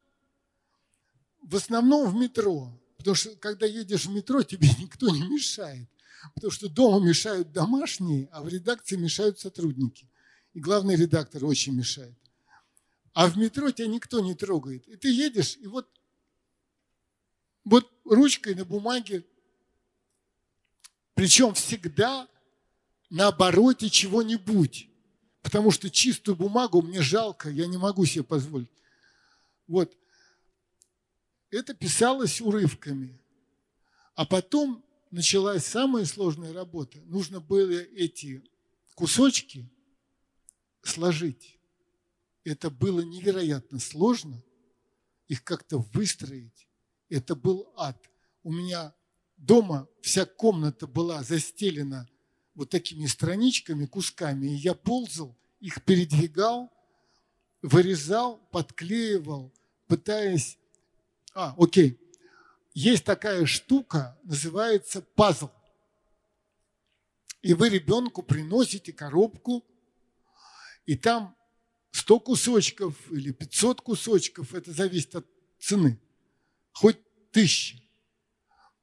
в основном в метро. Потому что когда едешь в метро, тебе никто не мешает. Потому что дома мешают домашние, а в редакции мешают сотрудники. И главный редактор очень мешает. А в метро тебя никто не трогает. И ты едешь, и вот, вот ручкой на бумаге, причем всегда на обороте чего-нибудь. Потому что чистую бумагу мне жалко, я не могу себе позволить. Вот. Это писалось урывками. А потом началась самая сложная работа. Нужно было эти кусочки сложить. Это было невероятно сложно, их как-то выстроить. Это был ад. У меня дома вся комната была застелена вот такими страничками, кусками, и я ползал, их передвигал, вырезал, подклеивал, пытаясь... А, окей. Есть такая штука, называется пазл. И вы ребенку приносите коробку, и там 100 кусочков или 500 кусочков, это зависит от цены, хоть тысячи.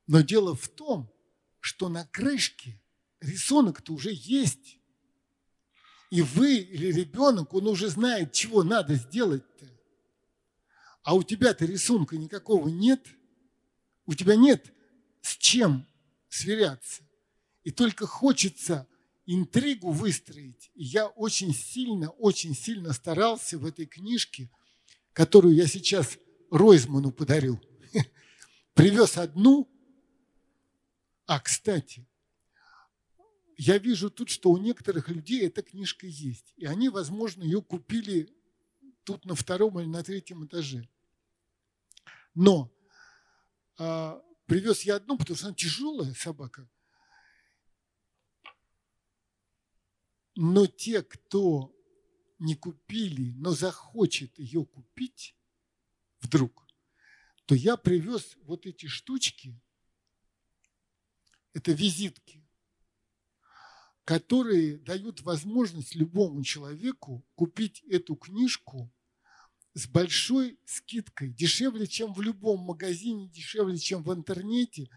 Но дело в том, что на крышке рисунок-то уже есть. И вы или ребенок, он уже знает, чего надо сделать-то. А у тебя-то рисунка никакого нет. У тебя нет с чем сверяться. И только хочется интригу выстроить. И я очень сильно, очень сильно старался в этой книжке, которую я сейчас Ройзману подарю. Привез одну. А, кстати, я вижу тут, что у некоторых людей эта книжка есть. И они, возможно, ее купили тут на втором или на третьем этаже. Но а, привез я одну, потому что она тяжелая собака. Но те, кто не купили, но захочет ее купить вдруг, то я привез вот эти штучки, это визитки, которые дают возможность любому человеку купить эту книжку с большой скидкой, дешевле, чем в любом магазине, дешевле, чем в интернете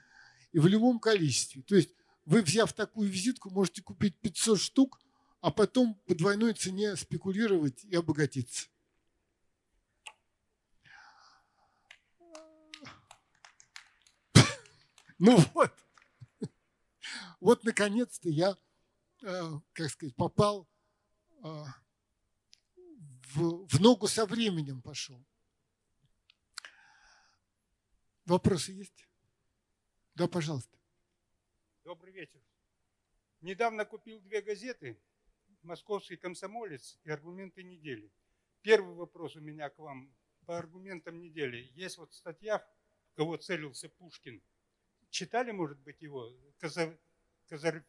и в любом количестве. То есть вы, взяв такую визитку, можете купить 500 штук – а потом по двойной цене спекулировать и обогатиться. Ну вот, вот наконец-то я, как сказать, попал э, в, в ногу со временем пошел. Вопросы есть? Да, пожалуйста. Добрый вечер. Недавно купил две газеты московский комсомолец и аргументы недели. Первый вопрос у меня к вам по аргументам недели. Есть вот статья, кого целился Пушкин. Читали, может быть, его? Коза... Козар...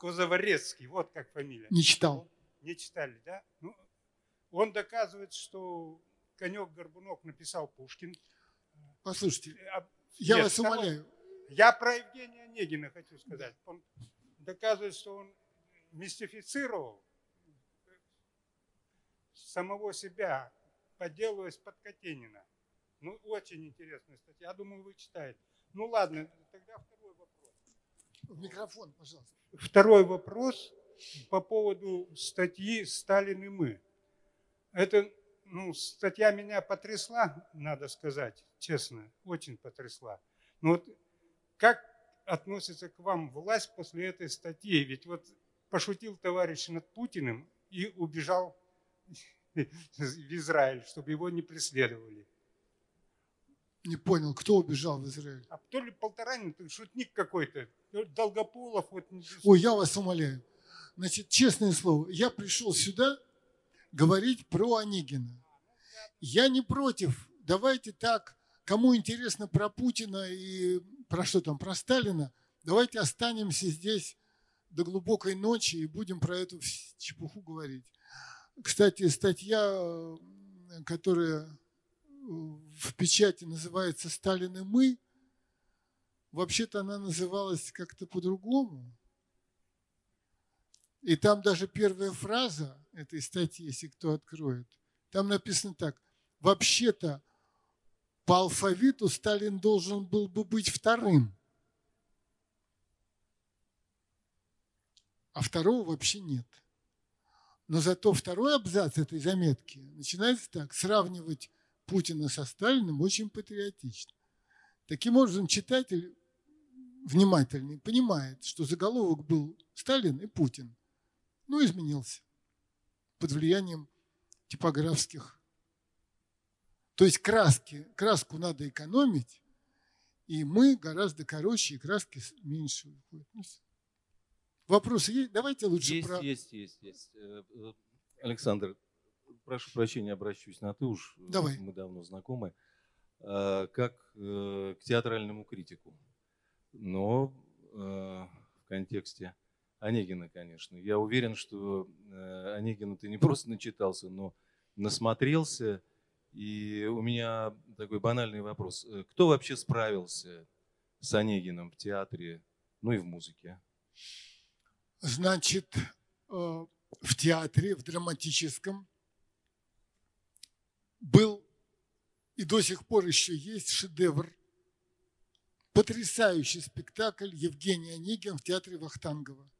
Козаворецкий, вот как фамилия. Не читал. Не читали, да? Ну, он доказывает, что конек-горбунок написал Пушкин. Послушайте, а, я Нет, вас умоляю. Я про Евгения Онегина хочу сказать. Он доказывает, что он мистифицировал самого себя, подделываясь под Катенина. Ну, очень интересная статья. Я думаю, вы читаете. Ну ладно, тогда второй. В микрофон, пожалуйста. Второй вопрос по поводу статьи «Сталин и мы». Это, ну, статья меня потрясла, надо сказать, честно, очень потрясла. Но вот как относится к вам власть после этой статьи? Ведь вот пошутил товарищ над Путиным и убежал в Израиль, чтобы его не преследовали. Не понял, кто убежал в Израиль? А то ли Полторанин, то шутник какой-то. Долгополов. Вот. Ой, я вас умоляю. Значит, честное слово, я пришел сюда говорить про Онегина. Я не против. Давайте так, кому интересно про Путина и про что там, про Сталина, давайте останемся здесь до глубокой ночи и будем про эту чепуху говорить. Кстати, статья, которая в печати называется «Сталин и мы», вообще-то она называлась как-то по-другому. И там даже первая фраза этой статьи, если кто откроет, там написано так. Вообще-то по алфавиту Сталин должен был бы быть вторым. А второго вообще нет. Но зато второй абзац этой заметки начинается так. Сравнивать Путина со Сталиным очень патриотично. Таким образом, читатель внимательный понимает, что заголовок был Сталин и Путин. Ну, изменился под влиянием типографских. То есть краски, краску надо экономить, и мы гораздо короче, и краски меньше выходят. Ну, Вопросы есть? Давайте лучше есть, про... Есть, есть, есть. Э, э, Александр, прошу прощения, обращусь на ты уж. Давай. Мы давно знакомы. Э, как к театральному критику. Но в контексте Онегина, конечно. Я уверен, что Онегина ты не просто начитался, но насмотрелся. И у меня такой банальный вопрос. Кто вообще справился с Онегином в театре, ну и в музыке? Значит, э, в театре, в драматическом, был и до сих пор еще есть шедевр, потрясающий спектакль Евгения Онегин в театре Вахтангова.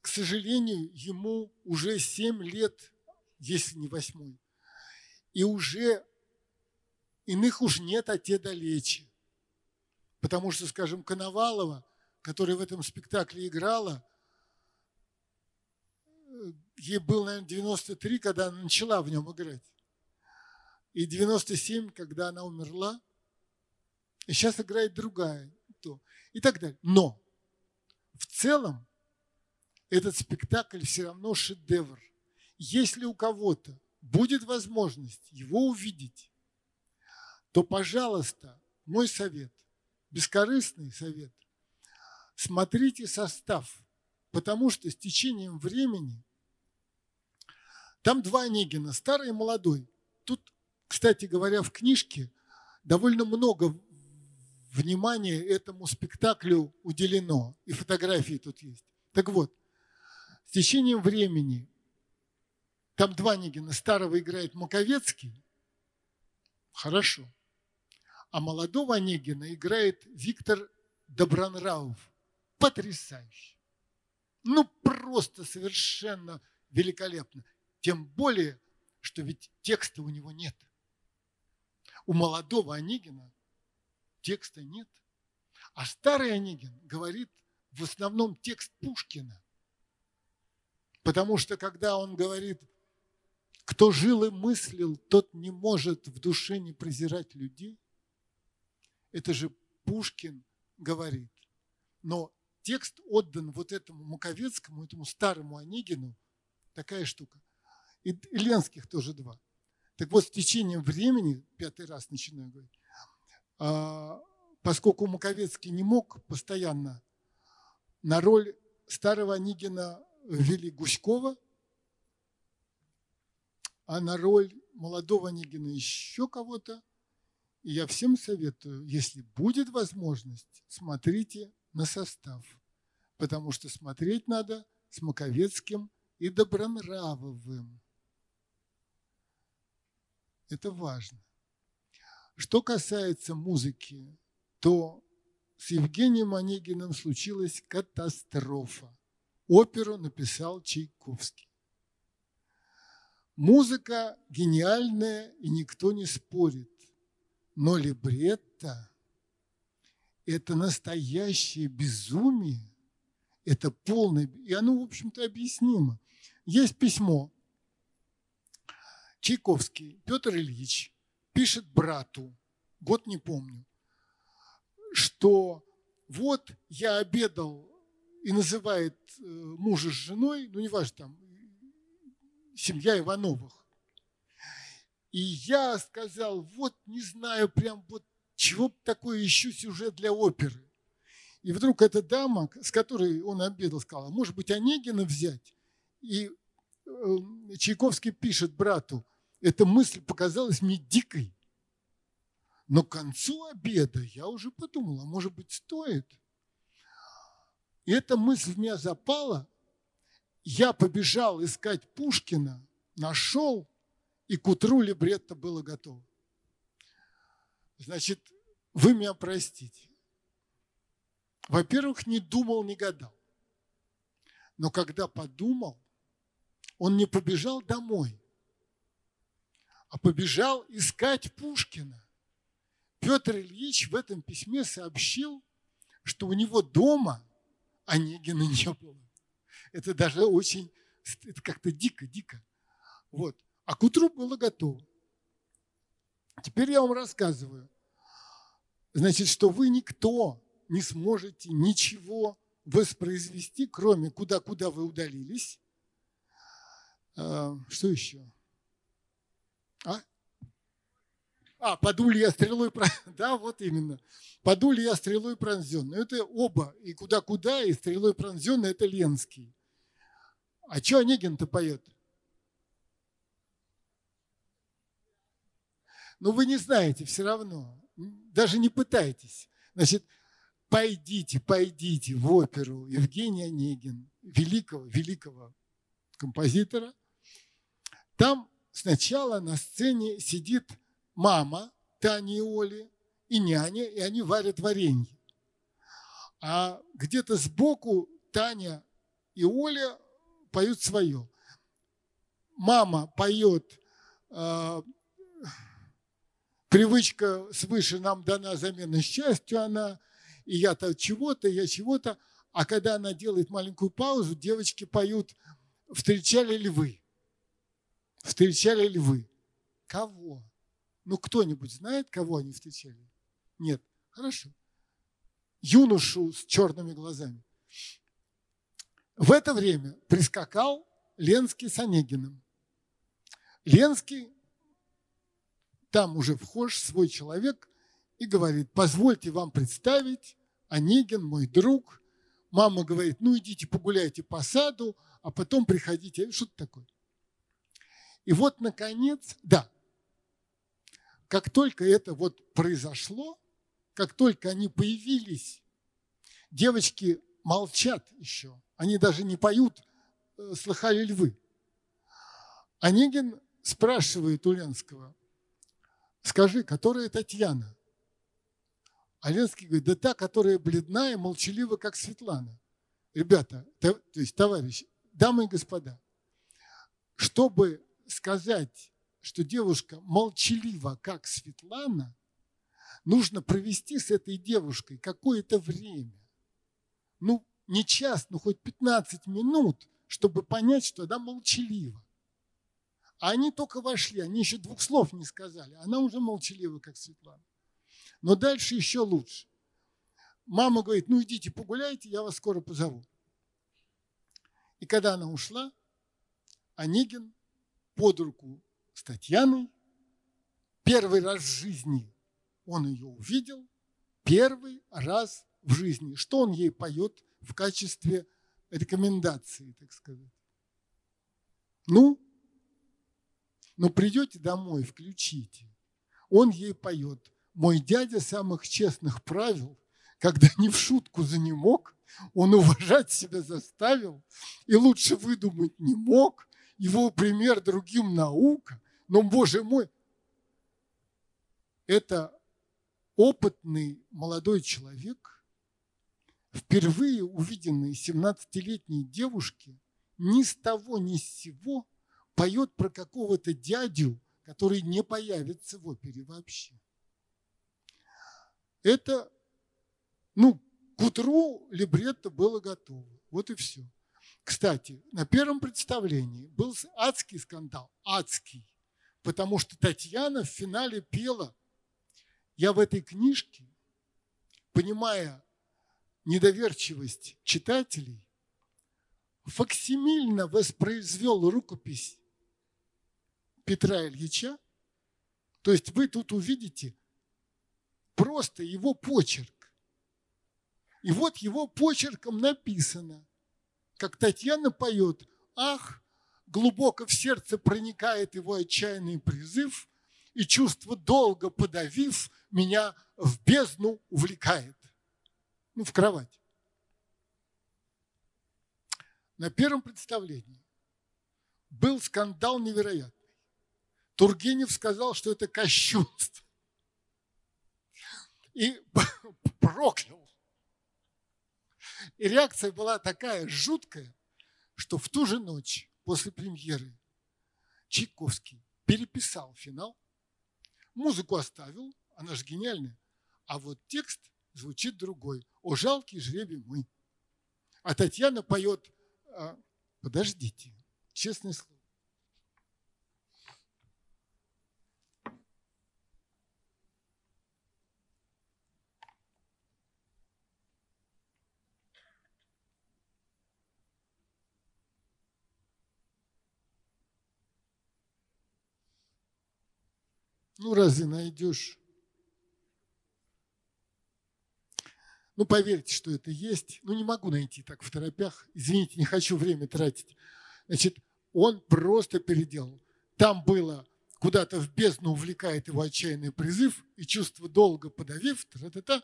К сожалению, ему уже 7 лет, если не восьмой. И уже иных уж нет, а те далече. Потому что, скажем, Коновалова, которая в этом спектакле играла – ей было, наверное, 93, когда она начала в нем играть. И 97, когда она умерла. И сейчас играет другая. То. И так далее. Но в целом этот спектакль все равно шедевр. Если у кого-то будет возможность его увидеть, то, пожалуйста, мой совет, бескорыстный совет, смотрите состав, потому что с течением времени – там два Онегина, старый и молодой. Кстати говоря, в книжке довольно много внимания этому спектаклю уделено. И фотографии тут есть. Так вот, с течением времени там два Онегина. Старого играет Маковецкий. Хорошо. А молодого Онегина играет Виктор Добронравов. Потрясающе. Ну, просто совершенно великолепно. Тем более, что ведь текста у него нет. У молодого Онегина текста нет. А старый Онегин говорит в основном текст Пушкина. Потому что когда он говорит, кто жил и мыслил, тот не может в душе не презирать людей, это же Пушкин говорит. Но текст отдан вот этому Маковецкому, этому старому Онегину, такая штука – и, Ленских тоже два. Так вот, с течением времени, пятый раз начинаю говорить, а, поскольку Маковецкий не мог постоянно, на роль старого Онегина ввели Гуськова, а на роль молодого Онегина еще кого-то. И я всем советую, если будет возможность, смотрите на состав. Потому что смотреть надо с Маковецким и Добронравовым. Это важно. Что касается музыки, то с Евгением Онегиным случилась катастрофа. Оперу написал Чайковский. Музыка гениальная, и никто не спорит. Но либретто – это настоящее безумие, это полное, и оно, в общем-то, объяснимо. Есть письмо Чайковский Петр Ильич пишет брату год не помню, что вот я обедал и называет э, мужа с женой, ну, неважно, там, семья Ивановых. И я сказал, вот не знаю, прям вот чего такое ищу сюжет для оперы. И вдруг эта дама, с которой он обедал, сказала, может быть, Онегина взять? И э, Чайковский пишет брату, эта мысль показалась мне дикой. Но к концу обеда я уже подумал, а может быть, стоит? И эта мысль в меня запала. Я побежал искать Пушкина, нашел, и к утру либретто было готово. Значит, вы меня простите. Во-первых, не думал, не гадал. Но когда подумал, он не побежал домой, а побежал искать Пушкина. Петр Ильич в этом письме сообщил, что у него дома Онегина не было. Это даже очень, это как-то дико, дико. Вот. А к утру было готово. Теперь я вам рассказываю. Значит, что вы никто не сможете ничего воспроизвести, кроме куда-куда вы удалились. А, что еще? А? А, подули я стрелой, да, вот именно. Подули я стрелой пронзенный. Это оба, и куда-куда, и стрелой пронзенный, это Ленский. А что Онегин-то поет? Ну, вы не знаете все равно. Даже не пытайтесь. Значит, пойдите, пойдите в оперу Евгения Онегин, великого, великого композитора. Там сначала на сцене сидит мама Тани и Оли и няня, и они варят варенье. А где-то сбоку Таня и Оля поют свое. Мама поет э, привычка свыше нам дана замена счастью, она, и я-то чего-то, я чего-то. А когда она делает маленькую паузу, девочки поют «Встречали ли вы?» Встречали ли вы? Кого? Ну, кто-нибудь знает, кого они встречали? Нет. Хорошо. Юношу с черными глазами. В это время прискакал Ленский с Онегиным. Ленский, там уже вхож свой человек, и говорит, позвольте вам представить, Онегин мой друг. Мама говорит, ну идите погуляйте по саду, а потом приходите. Что-то такое. И вот, наконец, да, как только это вот произошло, как только они появились, девочки молчат еще. Они даже не поют э, «Слыхали ли вы?». Онегин спрашивает у Ленского, скажи, которая Татьяна? А Ленский говорит, да та, которая бледная, молчалива, как Светлана. Ребята, то, то есть товарищи, дамы и господа, чтобы сказать, что девушка молчалива, как Светлана, нужно провести с этой девушкой какое-то время. Ну, не час, ну хоть 15 минут, чтобы понять, что она молчалива. А они только вошли, они еще двух слов не сказали. Она уже молчалива, как Светлана. Но дальше еще лучше. Мама говорит, ну идите погуляйте, я вас скоро позову. И когда она ушла, Онегин под руку с Татьяной. Первый раз в жизни он ее увидел, первый раз в жизни. Что он ей поет в качестве рекомендации, так сказать? Ну, ну придете домой, включите. Он ей поет. Мой дядя самых честных правил, когда не в шутку за не мог, он уважать себя заставил и лучше выдумать не мог, его пример другим наука. Но, Боже мой, это опытный молодой человек, впервые увиденный 17-летней девушки, ни с того, ни с сего поет про какого-то дядю, который не появится в опере вообще. Это, ну, к утру либретто было готово. Вот и все. Кстати, на первом представлении был адский скандал, адский, потому что Татьяна в финале пела я в этой книжке, понимая недоверчивость читателей, факсимильно воспроизвел рукопись Петра Ильича. То есть вы тут увидите просто его почерк. И вот его почерком написано, как Татьяна поет, ах, глубоко в сердце проникает его отчаянный призыв, и чувство долго подавив, меня в бездну увлекает. Ну, в кровать. На первом представлении был скандал невероятный. Тургенев сказал, что это кощунство. И проклял. И реакция была такая жуткая, что в ту же ночь после премьеры Чайковский переписал финал, музыку оставил, она же гениальная, а вот текст звучит другой. «О, жалкий жребий мы». А Татьяна поет а, «Подождите, честное слово». Ну, разве найдешь? Ну, поверьте, что это есть. Ну, не могу найти так в торопях. Извините, не хочу время тратить. Значит, он просто переделал. Там было куда-то в бездну увлекает его отчаянный призыв, и чувство долго подавив, та -та -та,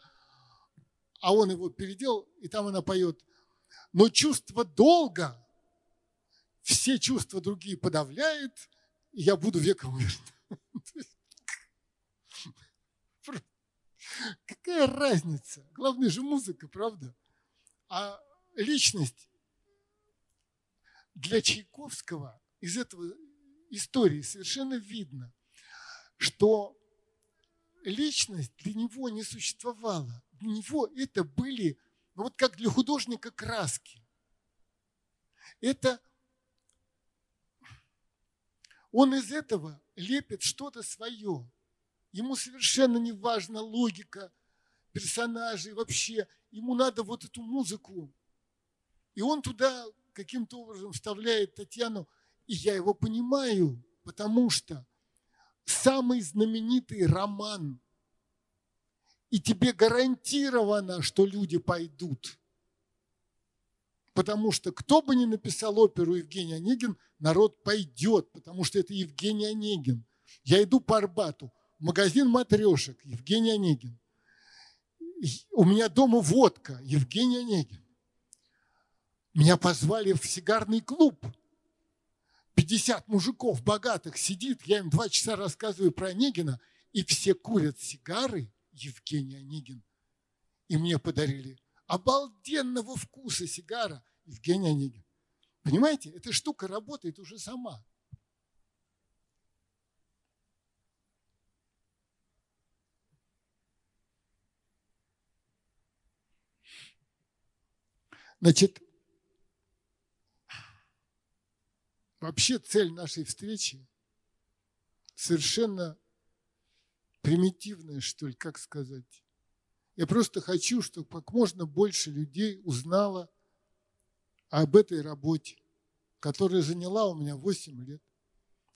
а он его переделал, и там она поет. Но чувство долга все чувства другие подавляет, и я буду веком верным. Какая разница? Главное же музыка, правда? А личность для Чайковского из этого истории совершенно видно, что личность для него не существовала. Для него это были, ну вот как для художника краски. Это он из этого лепит что-то свое. Ему совершенно не важна логика персонажей вообще. Ему надо вот эту музыку. И он туда каким-то образом вставляет Татьяну. И я его понимаю, потому что самый знаменитый роман, и тебе гарантировано, что люди пойдут. Потому что кто бы ни написал оперу Евгений Онегин, народ пойдет, потому что это Евгений Онегин. Я иду по Арбату, магазин матрешек, Евгений Онегин. У меня дома водка, Евгений Онегин. Меня позвали в сигарный клуб. 50 мужиков богатых сидит, я им два часа рассказываю про Онегина, и все курят сигары, Евгений Онегин. И мне подарили обалденного вкуса сигара, Евгений Онегин. Понимаете, эта штука работает уже сама. Значит, вообще цель нашей встречи совершенно примитивная, что ли, как сказать. Я просто хочу, чтобы как можно больше людей узнало об этой работе, которая заняла у меня 8 лет.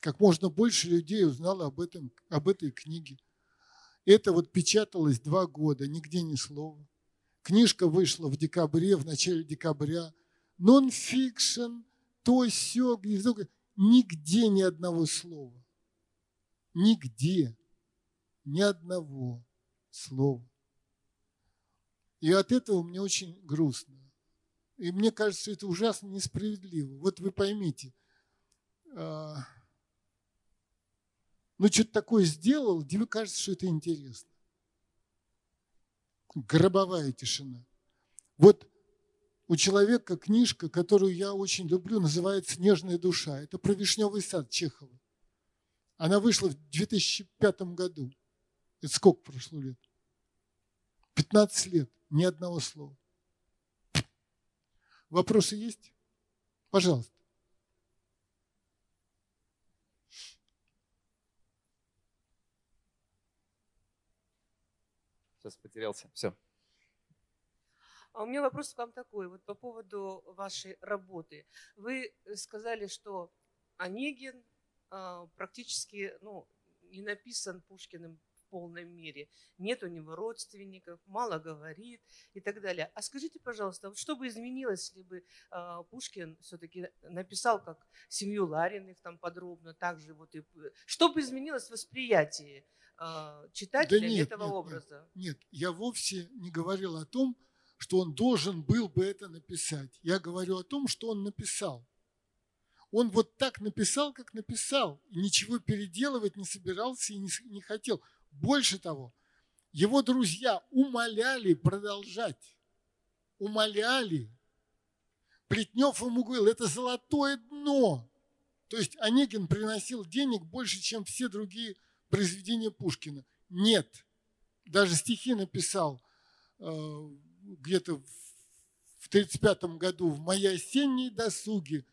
Как можно больше людей узнало об, этом, об этой книге. Это вот печаталось два года, нигде ни слова. Книжка вышла в декабре, в начале декабря. Нон-фикшн, то все, нигде ни одного слова. Нигде. Ни одного слова. И от этого мне очень грустно. И мне кажется, это ужасно несправедливо. Вот вы поймите, а, ну что-то такое сделал, тебе кажется, что это интересно гробовая тишина. Вот у человека книжка, которую я очень люблю, называется «Нежная душа». Это про вишневый сад Чехова. Она вышла в 2005 году. Это сколько прошло лет? 15 лет, ни одного слова. Вопросы есть? Пожалуйста. Потерялся. Все. А у меня вопрос к вам такой, вот по поводу вашей работы. Вы сказали, что Онегин а, практически ну, не написан Пушкиным полной мере. Нет у него родственников, мало говорит и так далее. А скажите, пожалуйста, вот что бы изменилось, если бы а, Пушкин все-таки написал как семью Лариных там подробно, также вот и что бы изменилось в восприятии а, читателя Да нет, этого нет, образа? Нет, я вовсе не говорил о том, что он должен был бы это написать. Я говорю о том, что он написал. Он вот так написал, как написал, и ничего переделывать не собирался и не, не хотел. Больше того, его друзья умоляли продолжать. Умоляли. Плетнев ему говорил, это золотое дно. То есть Онегин приносил денег больше, чем все другие произведения Пушкина. Нет. Даже стихи написал э, где-то в 1935 году в мои осенние досуги,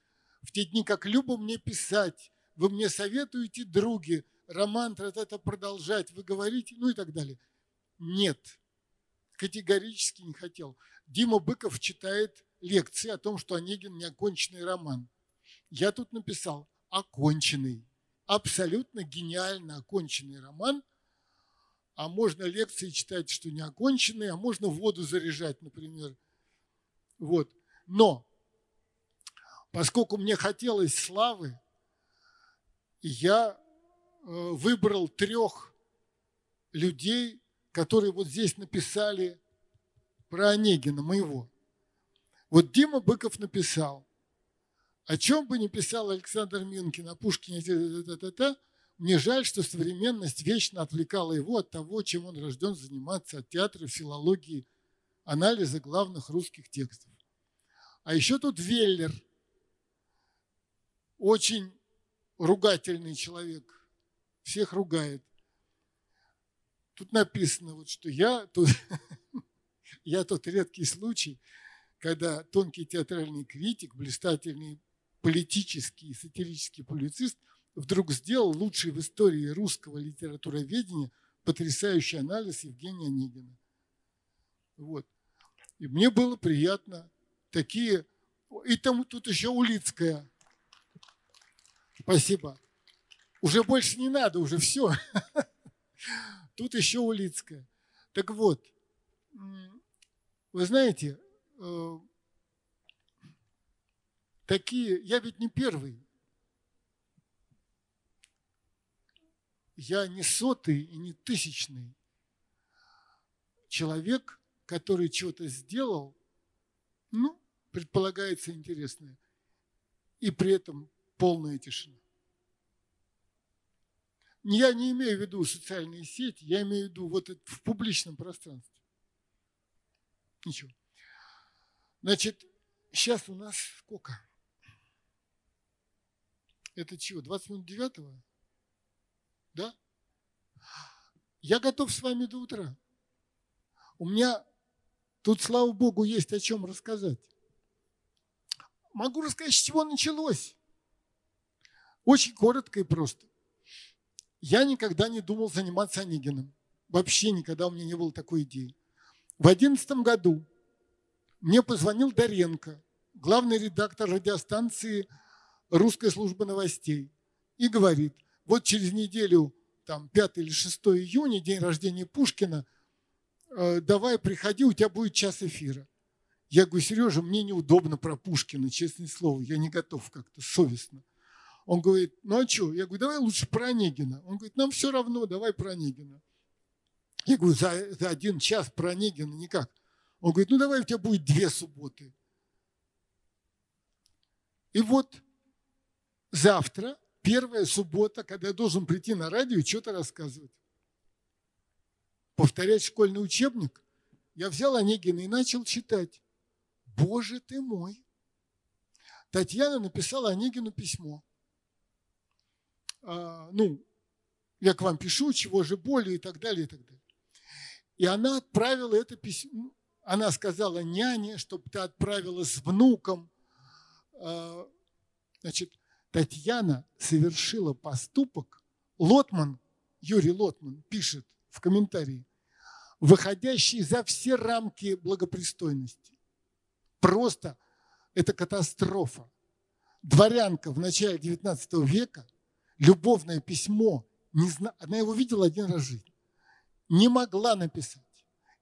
в те дни, как любо мне писать, вы мне советуете, други, роман это продолжать, вы говорите, ну и так далее. Нет, категорически не хотел. Дима Быков читает лекции о том, что Онегин неоконченный роман. Я тут написал оконченный, абсолютно гениально оконченный роман, а можно лекции читать, что не оконченные, а можно воду заряжать, например. Вот. Но поскольку мне хотелось славы, я выбрал трех людей, которые вот здесь написали про Онегина, моего. Вот Дима Быков написал, о чем бы ни писал Александр Минкин о Пушкине, та-та-та-та, мне жаль, что современность вечно отвлекала его от того, чем он рожден заниматься, от театра, филологии, анализа главных русских текстов. А еще тут Веллер, очень ругательный человек, всех ругает. Тут написано, вот, что я тут, я тот редкий случай, когда тонкий театральный критик, блистательный политический и сатирический публицист вдруг сделал лучший в истории русского литературоведения потрясающий анализ Евгения Онегина. Вот. И мне было приятно такие... И там тут еще Улицкая. Спасибо. Уже больше не надо, уже все. Тут еще Улицкая. Так вот, вы знаете, э, такие, я ведь не первый. Я не сотый и не тысячный человек, который что-то сделал, ну, предполагается интересное, и при этом полная тишина. Я не имею в виду социальные сети, я имею в виду вот это в публичном пространстве. Ничего. Значит, сейчас у нас сколько? Это чего, 20 минут девятого? Да? Я готов с вами до утра. У меня тут, слава богу, есть о чем рассказать. Могу рассказать, с чего началось. Очень коротко и просто. Я никогда не думал заниматься Онегиным. Вообще никогда у меня не было такой идеи. В одиннадцатом году мне позвонил Доренко, главный редактор радиостанции «Русская служба новостей», и говорит, вот через неделю, там, 5 или 6 июня, день рождения Пушкина, э, давай приходи, у тебя будет час эфира. Я говорю, Сережа, мне неудобно про Пушкина, честное слово, я не готов как-то совестно. Он говорит, ну а что? Я говорю, давай лучше про Онегина. Он говорит, нам все равно, давай про Онегина. Я говорю, за, за один час про Онегина никак. Он говорит, ну давай у тебя будет две субботы. И вот завтра, первая суббота, когда я должен прийти на радио и что-то рассказывать. Повторять школьный учебник. Я взял Онегина и начал читать. Боже ты мой! Татьяна написала Онегину письмо. А, ну, я к вам пишу, чего же более и так далее, и так далее. И она отправила это письмо. Она сказала няне, чтобы ты отправила с внуком. А, значит, Татьяна совершила поступок. Лотман, Юрий Лотман пишет в комментарии. выходящий за все рамки благопристойности. Просто это катастрофа. Дворянка в начале XIX века, любовное письмо, не зна... она его видела один раз в жизни, не могла написать.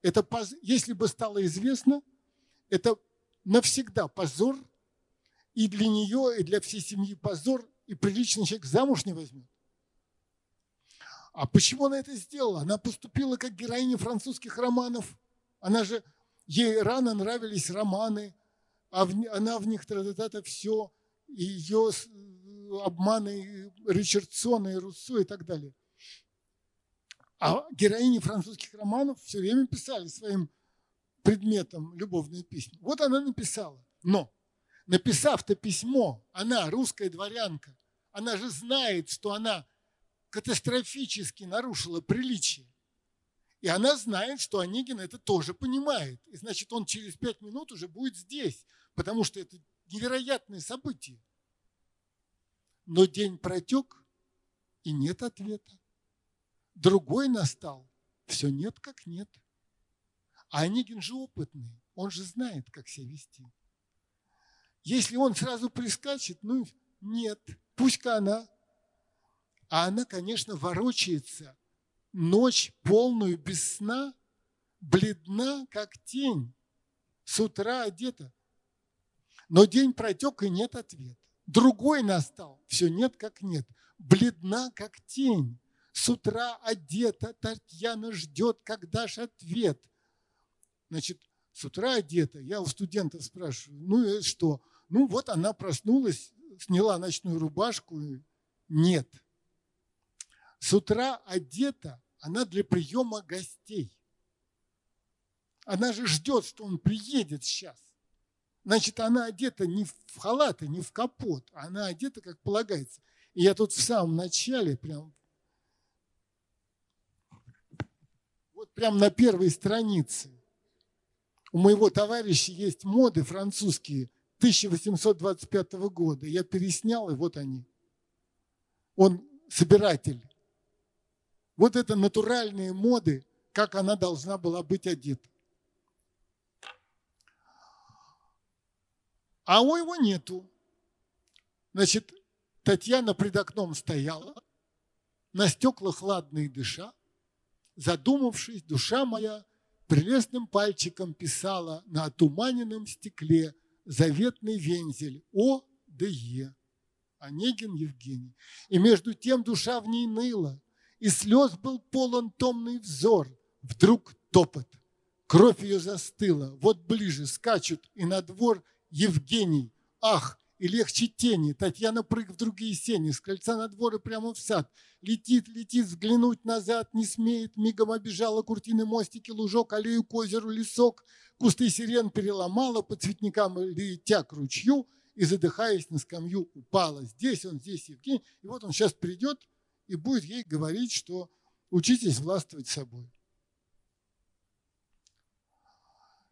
Это, если бы стало известно, это навсегда позор и для нее, и для всей семьи позор, и приличный человек замуж не возьмет. А почему она это сделала? Она поступила как героиня французских романов. Она же, ей рано нравились романы, а в, она в них это все, ее обманы Ричардсона и Руссо и так далее. А героини французских романов все время писали своим предметом любовные письма. Вот она написала. Но написав-то письмо, она, русская дворянка, она же знает, что она катастрофически нарушила приличие. И она знает, что Онегин это тоже понимает. И значит, он через пять минут уже будет здесь, потому что это невероятное событие. Но день протек, и нет ответа. Другой настал, все нет как нет. А Онегин же опытный, он же знает, как себя вести. Если он сразу прискачет, ну нет, пусть-ка она. А она, конечно, ворочается ночь полную без сна, бледна, как тень, с утра одета. Но день протек, и нет ответа. Другой настал, все нет как нет, бледна, как тень. С утра одета, Татьяна ждет, когда же ответ. Значит, с утра одета, я у студентов спрашиваю, ну и что? Ну вот она проснулась, сняла ночную рубашку, нет. С утра одета она для приема гостей. Она же ждет, что он приедет сейчас. Значит, она одета не в халат и не в капот, она одета, как полагается. И я тут в самом начале, прям, вот прям на первой странице, у моего товарища есть моды французские 1825 года. Я переснял, и вот они. Он собиратель. Вот это натуральные моды, как она должна была быть одета. А у его нету. Значит, Татьяна пред окном стояла, на стеклах ладные дыша, задумавшись, душа моя прелестным пальчиком писала на отуманенном стекле заветный вензель О да Е. Онегин Евгений. И между тем душа в ней ныла, и слез был полон томный взор. Вдруг топот. Кровь ее застыла. Вот ближе скачут, и на двор Евгений. Ах, и легче тени. Татьяна прыг в другие сени, с крыльца на двор и прямо в сад. Летит, летит, взглянуть назад не смеет. Мигом обижала куртины, мостики, лужок, аллею к озеру, лесок. Кусты сирен переломала, по цветникам летя к ручью и, задыхаясь на скамью, упала. Здесь он, здесь Евгений. И вот он сейчас придет и будет ей говорить, что учитесь властвовать собой.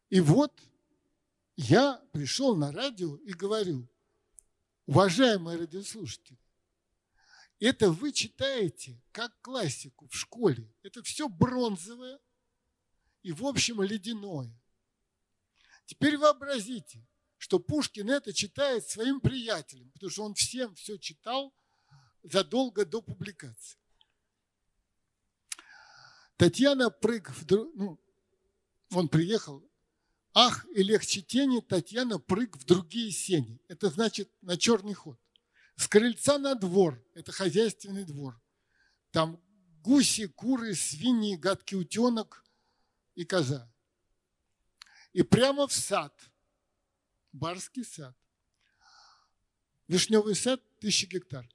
И вот я пришел на радио и говорю, уважаемые радиослушатели, это вы читаете как классику в школе. Это все бронзовое и, в общем, ледяное. Теперь вообразите, что Пушкин это читает своим приятелям, потому что он всем все читал задолго до публикации. Татьяна прыг, ну, он приехал Ах, и легче тени, Татьяна прыг в другие сени. Это значит на черный ход. С крыльца на двор, это хозяйственный двор. Там гуси, куры, свиньи, гадкий утенок и коза. И прямо в сад, барский сад. Вишневый сад, тысяча гектар.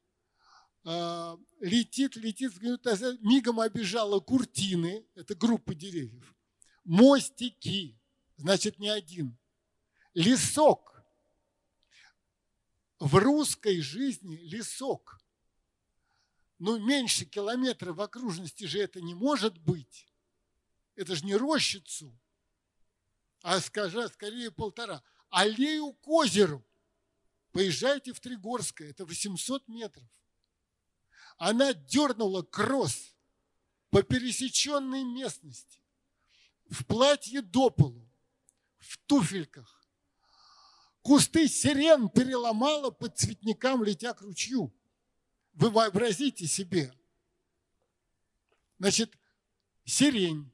А, летит, летит, мигом обижала куртины, это группа деревьев, мостики, значит не один. Лесок. В русской жизни лесок. Ну, меньше километра в окружности же это не может быть. Это же не рощицу, а скажа, скорее полтора. Аллею к озеру. Поезжайте в Тригорское, это 800 метров. Она дернула кросс по пересеченной местности в платье до полу, в туфельках. Кусты сирен переломала под цветникам, летя к ручью. Вы вообразите себе. Значит, сирень,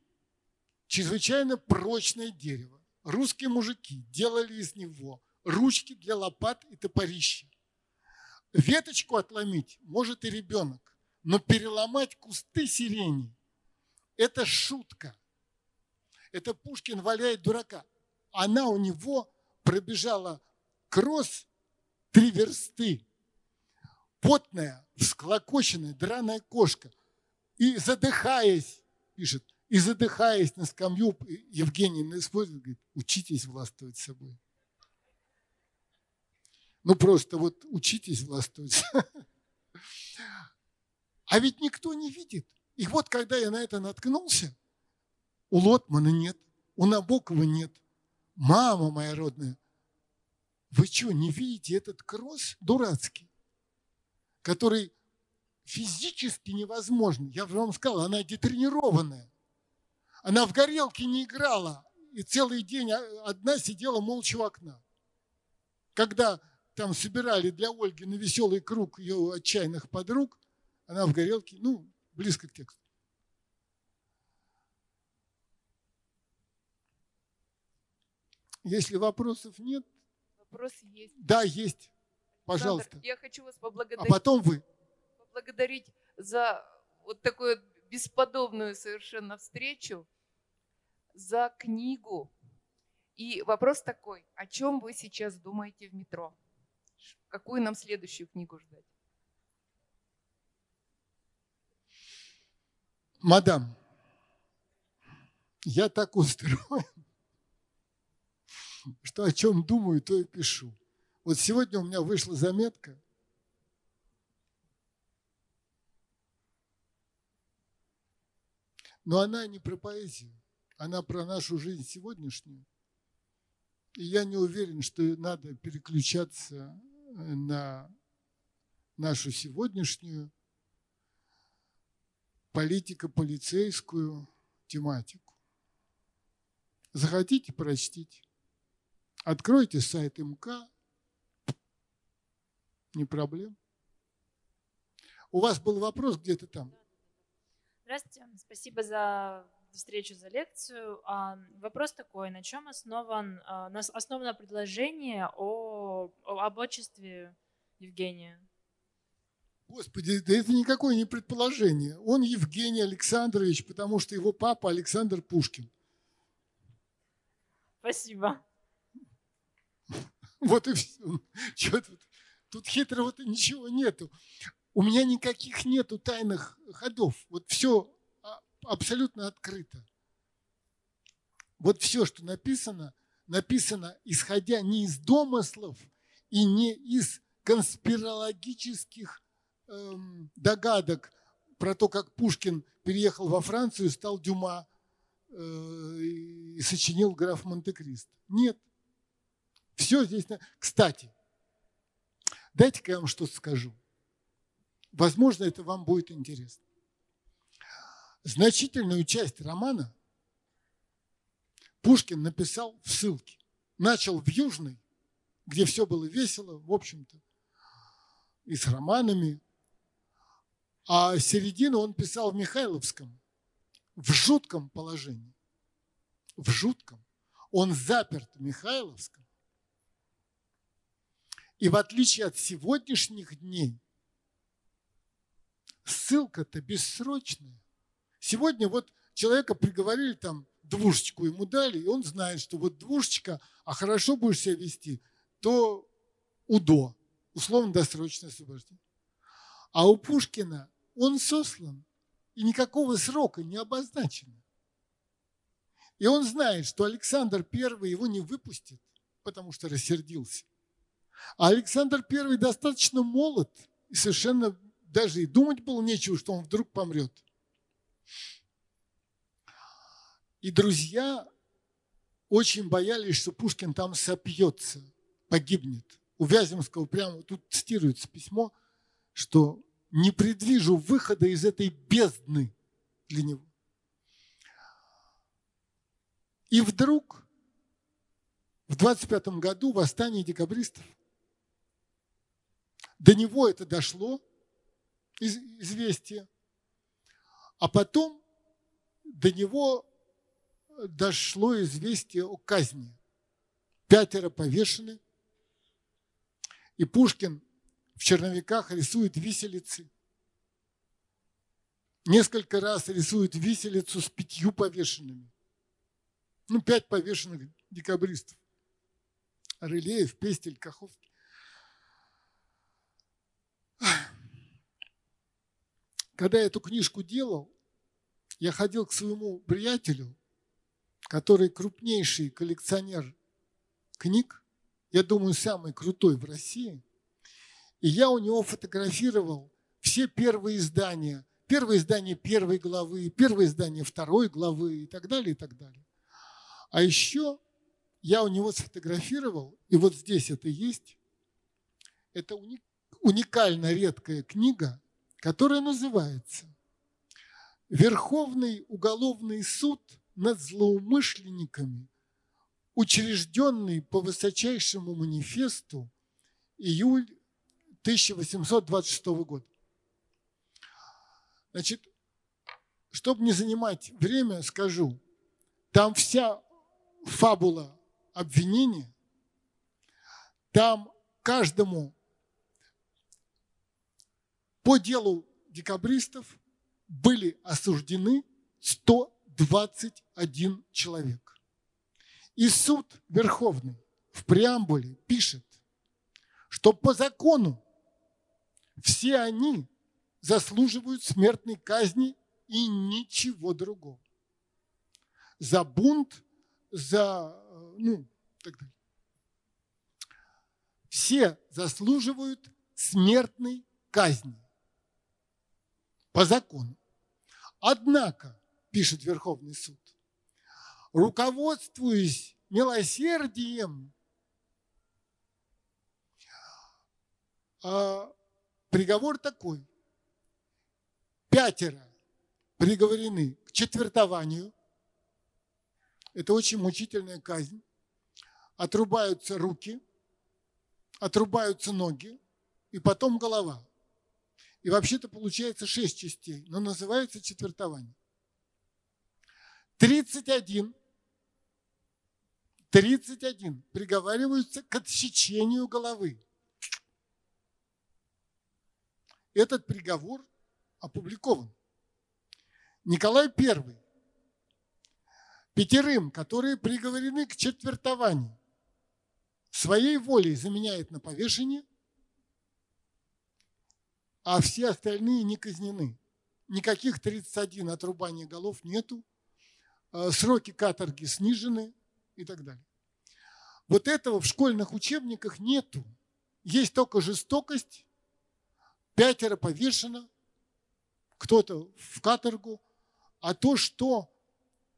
чрезвычайно прочное дерево. Русские мужики делали из него ручки для лопат и топорища. Веточку отломить может и ребенок, но переломать кусты сирени – это шутка. Это Пушкин валяет дурака. Она у него пробежала кросс три версты. Потная, всклокоченная, драная кошка. И задыхаясь, пишет, и задыхаясь на скамью, Евгений использует, говорит, учитесь властвовать собой. Ну просто вот учитесь властвовать. А ведь никто не видит. И вот когда я на это наткнулся, у Лотмана нет, у Набокова нет. Мама моя родная, вы что, не видите этот кросс дурацкий, который физически невозможен? Я вам сказал, она детренированная. Она в горелке не играла, и целый день одна сидела молча у окна. Когда там собирали для Ольги на веселый круг ее отчаянных подруг, она в горелке, ну, близко к тексту. Если вопросов нет. Вопрос есть. Да, есть. Пожалуйста. Александр, я хочу вас поблагодарить. А потом вы. Поблагодарить за вот такую бесподобную совершенно встречу, за книгу. И вопрос такой, о чем вы сейчас думаете в метро? Какую нам следующую книгу ждать? Мадам, я так устроен, что о чем думаю, то и пишу. Вот сегодня у меня вышла заметка. Но она не про поэзию, она про нашу жизнь сегодняшнюю. И я не уверен, что надо переключаться на нашу сегодняшнюю политико-полицейскую тематику. Захотите, прочтите. Откройте сайт МК, не проблем. У вас был вопрос где-то там. Здравствуйте, спасибо за встречу, за лекцию. А, вопрос такой, на чем основан, а, основано предложение о, об отчестве Евгения? Господи, да это никакое не предположение. Он Евгений Александрович, потому что его папа Александр Пушкин. Спасибо. Вот и все. Что тут? Тут хитрого-то ничего нету. У меня никаких нету тайных ходов. Вот все абсолютно открыто. Вот все, что написано, написано исходя не из домыслов и не из конспирологических эм, догадок про то, как Пушкин переехал во Францию, стал Дюма э, и сочинил граф Монте-Кристо. Нет. Все здесь. Кстати, дайте-ка я вам что-то скажу. Возможно, это вам будет интересно значительную часть романа Пушкин написал в ссылке. Начал в Южной, где все было весело, в общем-то, и с романами. А середину он писал в Михайловском, в жутком положении. В жутком. Он заперт в Михайловском. И в отличие от сегодняшних дней, ссылка-то бессрочная. Сегодня вот человека приговорили там, двушечку ему дали, и он знает, что вот двушечка, а хорошо будешь себя вести, то УДО, условно-досрочное освобождение. А у Пушкина он сослан, и никакого срока не обозначено. И он знает, что Александр I его не выпустит, потому что рассердился. А Александр I достаточно молод, и совершенно даже и думать было нечего, что он вдруг помрет – и друзья очень боялись, что Пушкин там сопьется, погибнет. У Вяземского прямо тут цитируется письмо, что не предвижу выхода из этой бездны для него. И вдруг в 25 году восстание декабристов. До него это дошло, известие. А потом до него дошло известие о казни. Пятеро повешены. И Пушкин в черновиках рисует виселицы. Несколько раз рисует виселицу с пятью повешенными. Ну, пять повешенных декабристов. Рылеев, Пестель, Каховский. Когда я эту книжку делал, я ходил к своему приятелю, который крупнейший коллекционер книг, я думаю, самый крутой в России. И я у него фотографировал все первые издания, первое издание первой главы, первое издание второй главы и так далее, и так далее. А еще я у него сфотографировал, и вот здесь это есть, это уникально редкая книга, которая называется «Верховный уголовный суд над злоумышленниками, учрежденный по высочайшему манифесту июль 1826 года». Значит, чтобы не занимать время, скажу, там вся фабула обвинения, там каждому по делу декабристов были осуждены 121 человек. И суд Верховный в преамбуле пишет, что по закону все они заслуживают смертной казни и ничего другого. За бунт, за, ну, так далее. Все заслуживают смертной казни по закону. Однако, пишет Верховный суд, руководствуясь милосердием, а, приговор такой. Пятеро приговорены к четвертованию. Это очень мучительная казнь. Отрубаются руки, отрубаются ноги, и потом голова. И вообще-то получается шесть частей, но называется четвертование. 31, 31 приговариваются к отсечению головы. Этот приговор опубликован. Николай I пятерым, которые приговорены к четвертованию, своей волей заменяет на повешение – а все остальные не казнены. Никаких 31 отрубаний голов нету, э, сроки каторги снижены и так далее. Вот этого в школьных учебниках нету. Есть только жестокость, пятеро повешено, кто-то в каторгу, а то, что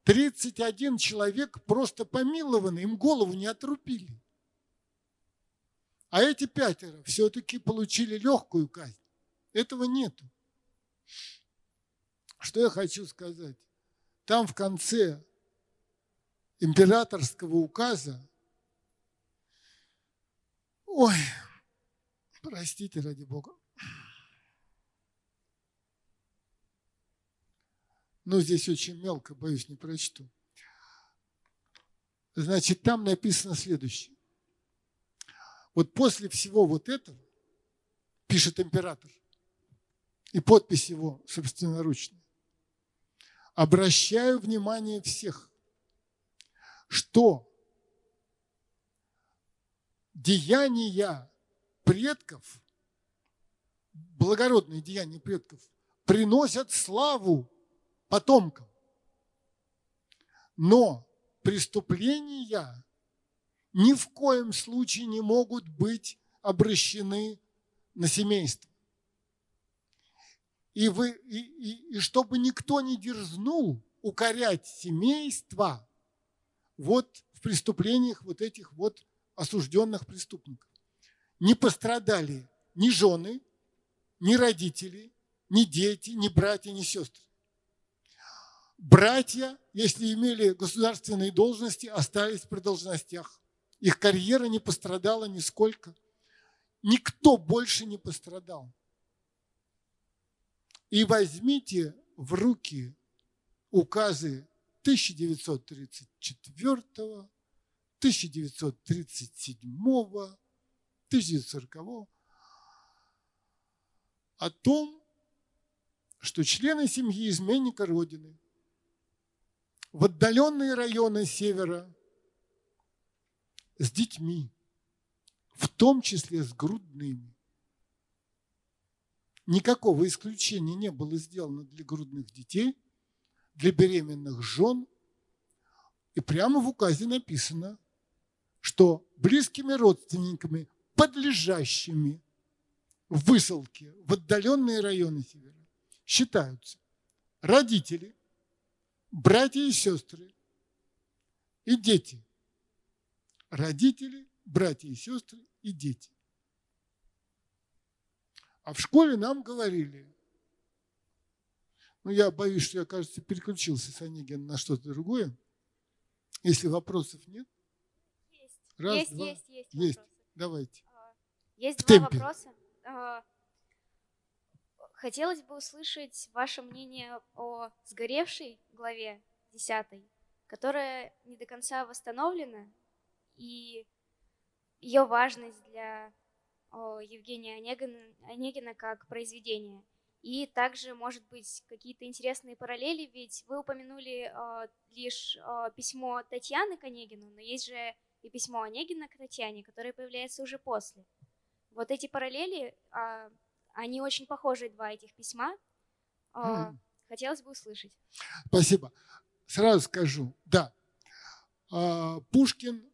31 человек просто помилованы, им голову не отрубили. А эти пятеро все-таки получили легкую казнь. Этого нету. Что я хочу сказать? Там в конце императорского указа, ой, простите ради Бога, но здесь очень мелко, боюсь, не прочту. Значит, там написано следующее. Вот после всего вот этого, пишет император, и подпись его собственноручная. Обращаю внимание всех, что деяния предков, благородные деяния предков, приносят славу потомкам. Но преступления ни в коем случае не могут быть обращены на семейство. И, вы, и, и, и чтобы никто не дерзнул укорять семейство вот в преступлениях вот этих вот осужденных преступников. Не пострадали ни жены, ни родители, ни дети, ни братья, ни сестры. Братья, если имели государственные должности, остались при должностях. Их карьера не пострадала нисколько. Никто больше не пострадал. И возьмите в руки указы 1934, 1937, 1940 о том, что члены семьи изменника Родины в отдаленные районы севера с детьми, в том числе с грудными. Никакого исключения не было сделано для грудных детей, для беременных жен. И прямо в указе написано, что близкими родственниками, подлежащими высылке в отдаленные районы севера считаются родители, братья и сестры и дети. Родители, братья и сестры и дети. А в школе нам говорили, ну я боюсь, что я, кажется, переключился с Онегина на что-то другое. Если вопросов нет. Есть, Раз, есть, два. есть, есть, Есть. вопросы. Давайте. А, Есть В два темпе. вопроса. А, Хотелось бы услышать ваше мнение о сгоревшей главе 10, которая не до конца восстановлена, и ее важность для Евгения Онегина, Онегина как произведения. И также, может быть, какие-то интересные параллели, ведь вы упомянули а, лишь а, письмо Татьяны к Онегину, но есть же и письмо Онегина к Татьяне, которое появляется уже после. Вот эти параллели, а, они очень похожи, два этих письма. А, Мгм. Хотелось бы услышать. Спасибо. Сразу скажу, да. А, Пушкин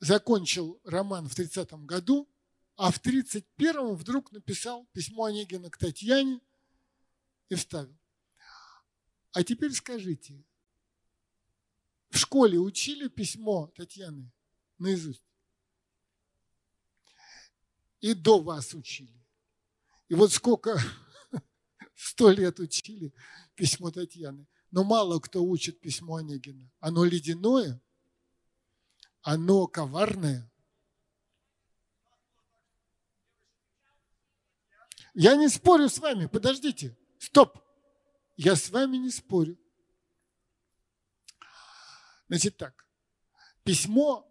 закончил роман в 30 году, а в 31 вдруг написал письмо Онегина к Татьяне и вставил. А теперь скажите, в школе учили письмо Татьяны наизусть? И до вас учили. И вот сколько, сто лет учили письмо Татьяны. Но мало кто учит письмо Онегина. Оно ледяное, оно коварное. Я не спорю с вами, подождите, стоп. Я с вами не спорю. Значит так, письмо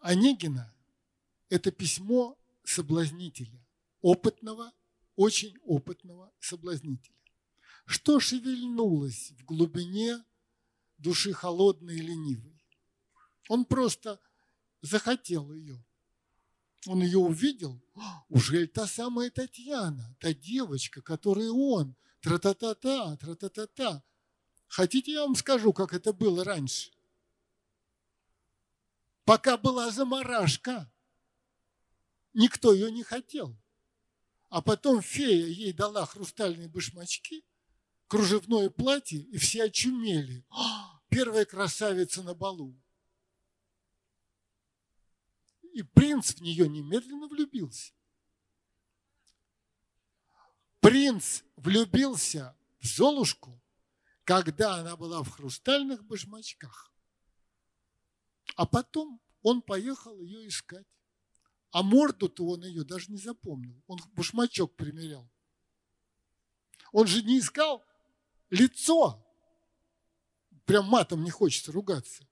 Онегина – это письмо соблазнителя, опытного, очень опытного соблазнителя. Что шевельнулось в глубине души холодной и ленивой? Он просто захотел ее. Он ее увидел. «А, Уже та самая Татьяна, та девочка, которую он. Тра-та-та-та, тра-та-та-та. Хотите, я вам скажу, как это было раньше? Пока была заморашка, никто ее не хотел. А потом фея ей дала хрустальные башмачки, кружевное платье, и все очумели. «А, Первая красавица на балу. И принц в нее немедленно влюбился. Принц влюбился в Золушку, когда она была в хрустальных башмачках. А потом он поехал ее искать. А морду-то он ее даже не запомнил. Он башмачок примерял. Он же не искал лицо. Прям матом не хочется ругаться.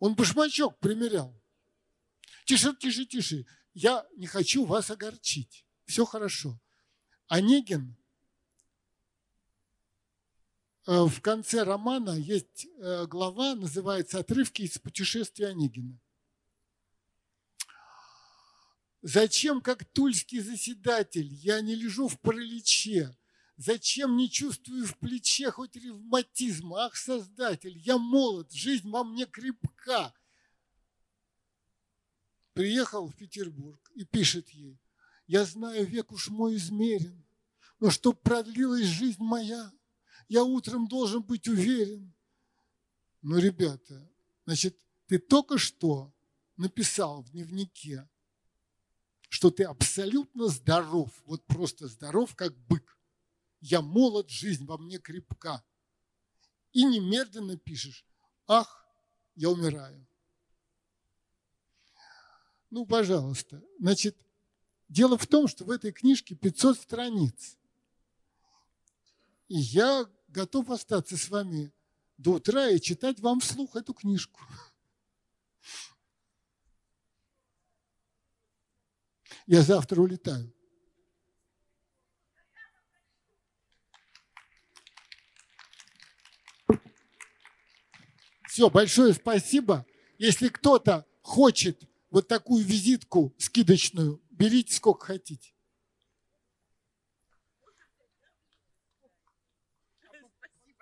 Он башмачок примерял. Тише, тише, тише. Я не хочу вас огорчить. Все хорошо. Онегин э, в конце романа есть э, глава, называется «Отрывки из путешествия Онегина». Зачем, как тульский заседатель, я не лежу в параличе? Зачем не чувствую в плече хоть ревматизма? Ах, Создатель, я молод, жизнь во мне крепка. Приехал в Петербург и пишет ей, я знаю, век уж мой измерен, но чтоб продлилась жизнь моя, я утром должен быть уверен. Ну, ребята, значит, ты только что написал в дневнике, что ты абсолютно здоров, вот просто здоров, как бык. Я молод, жизнь во мне крепка. и немедленно пишешь, ах, я умираю. Ну, пожалуйста. Значит, дело в том, что в этой книжке 500 страниц. И я готов остаться с вами до утра и читать вам вслух эту книжку. Я завтра улетаю. Все, большое спасибо. Если кто-то хочет вот такую визитку скидочную, берите сколько хотите.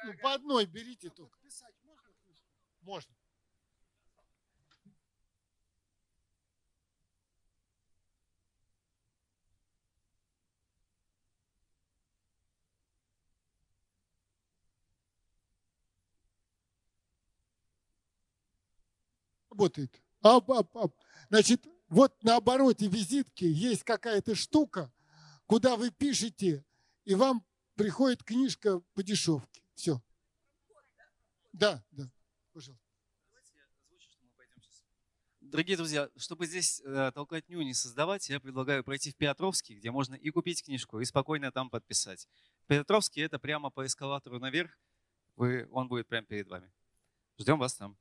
Ну, по одной берите только. Можно. Работает. Ап, ап, ап. Значит, вот на обороте визитки есть какая-то штука, куда вы пишете, и вам приходит книжка по дешевке. Все. Да, да, пожалуйста. Дорогие друзья, чтобы здесь э, толкотню не создавать, я предлагаю пройти в Петровский, где можно и купить книжку, и спокойно там подписать. Петровский – это прямо по эскалатору наверх, вы, он будет прямо перед вами. Ждем вас там.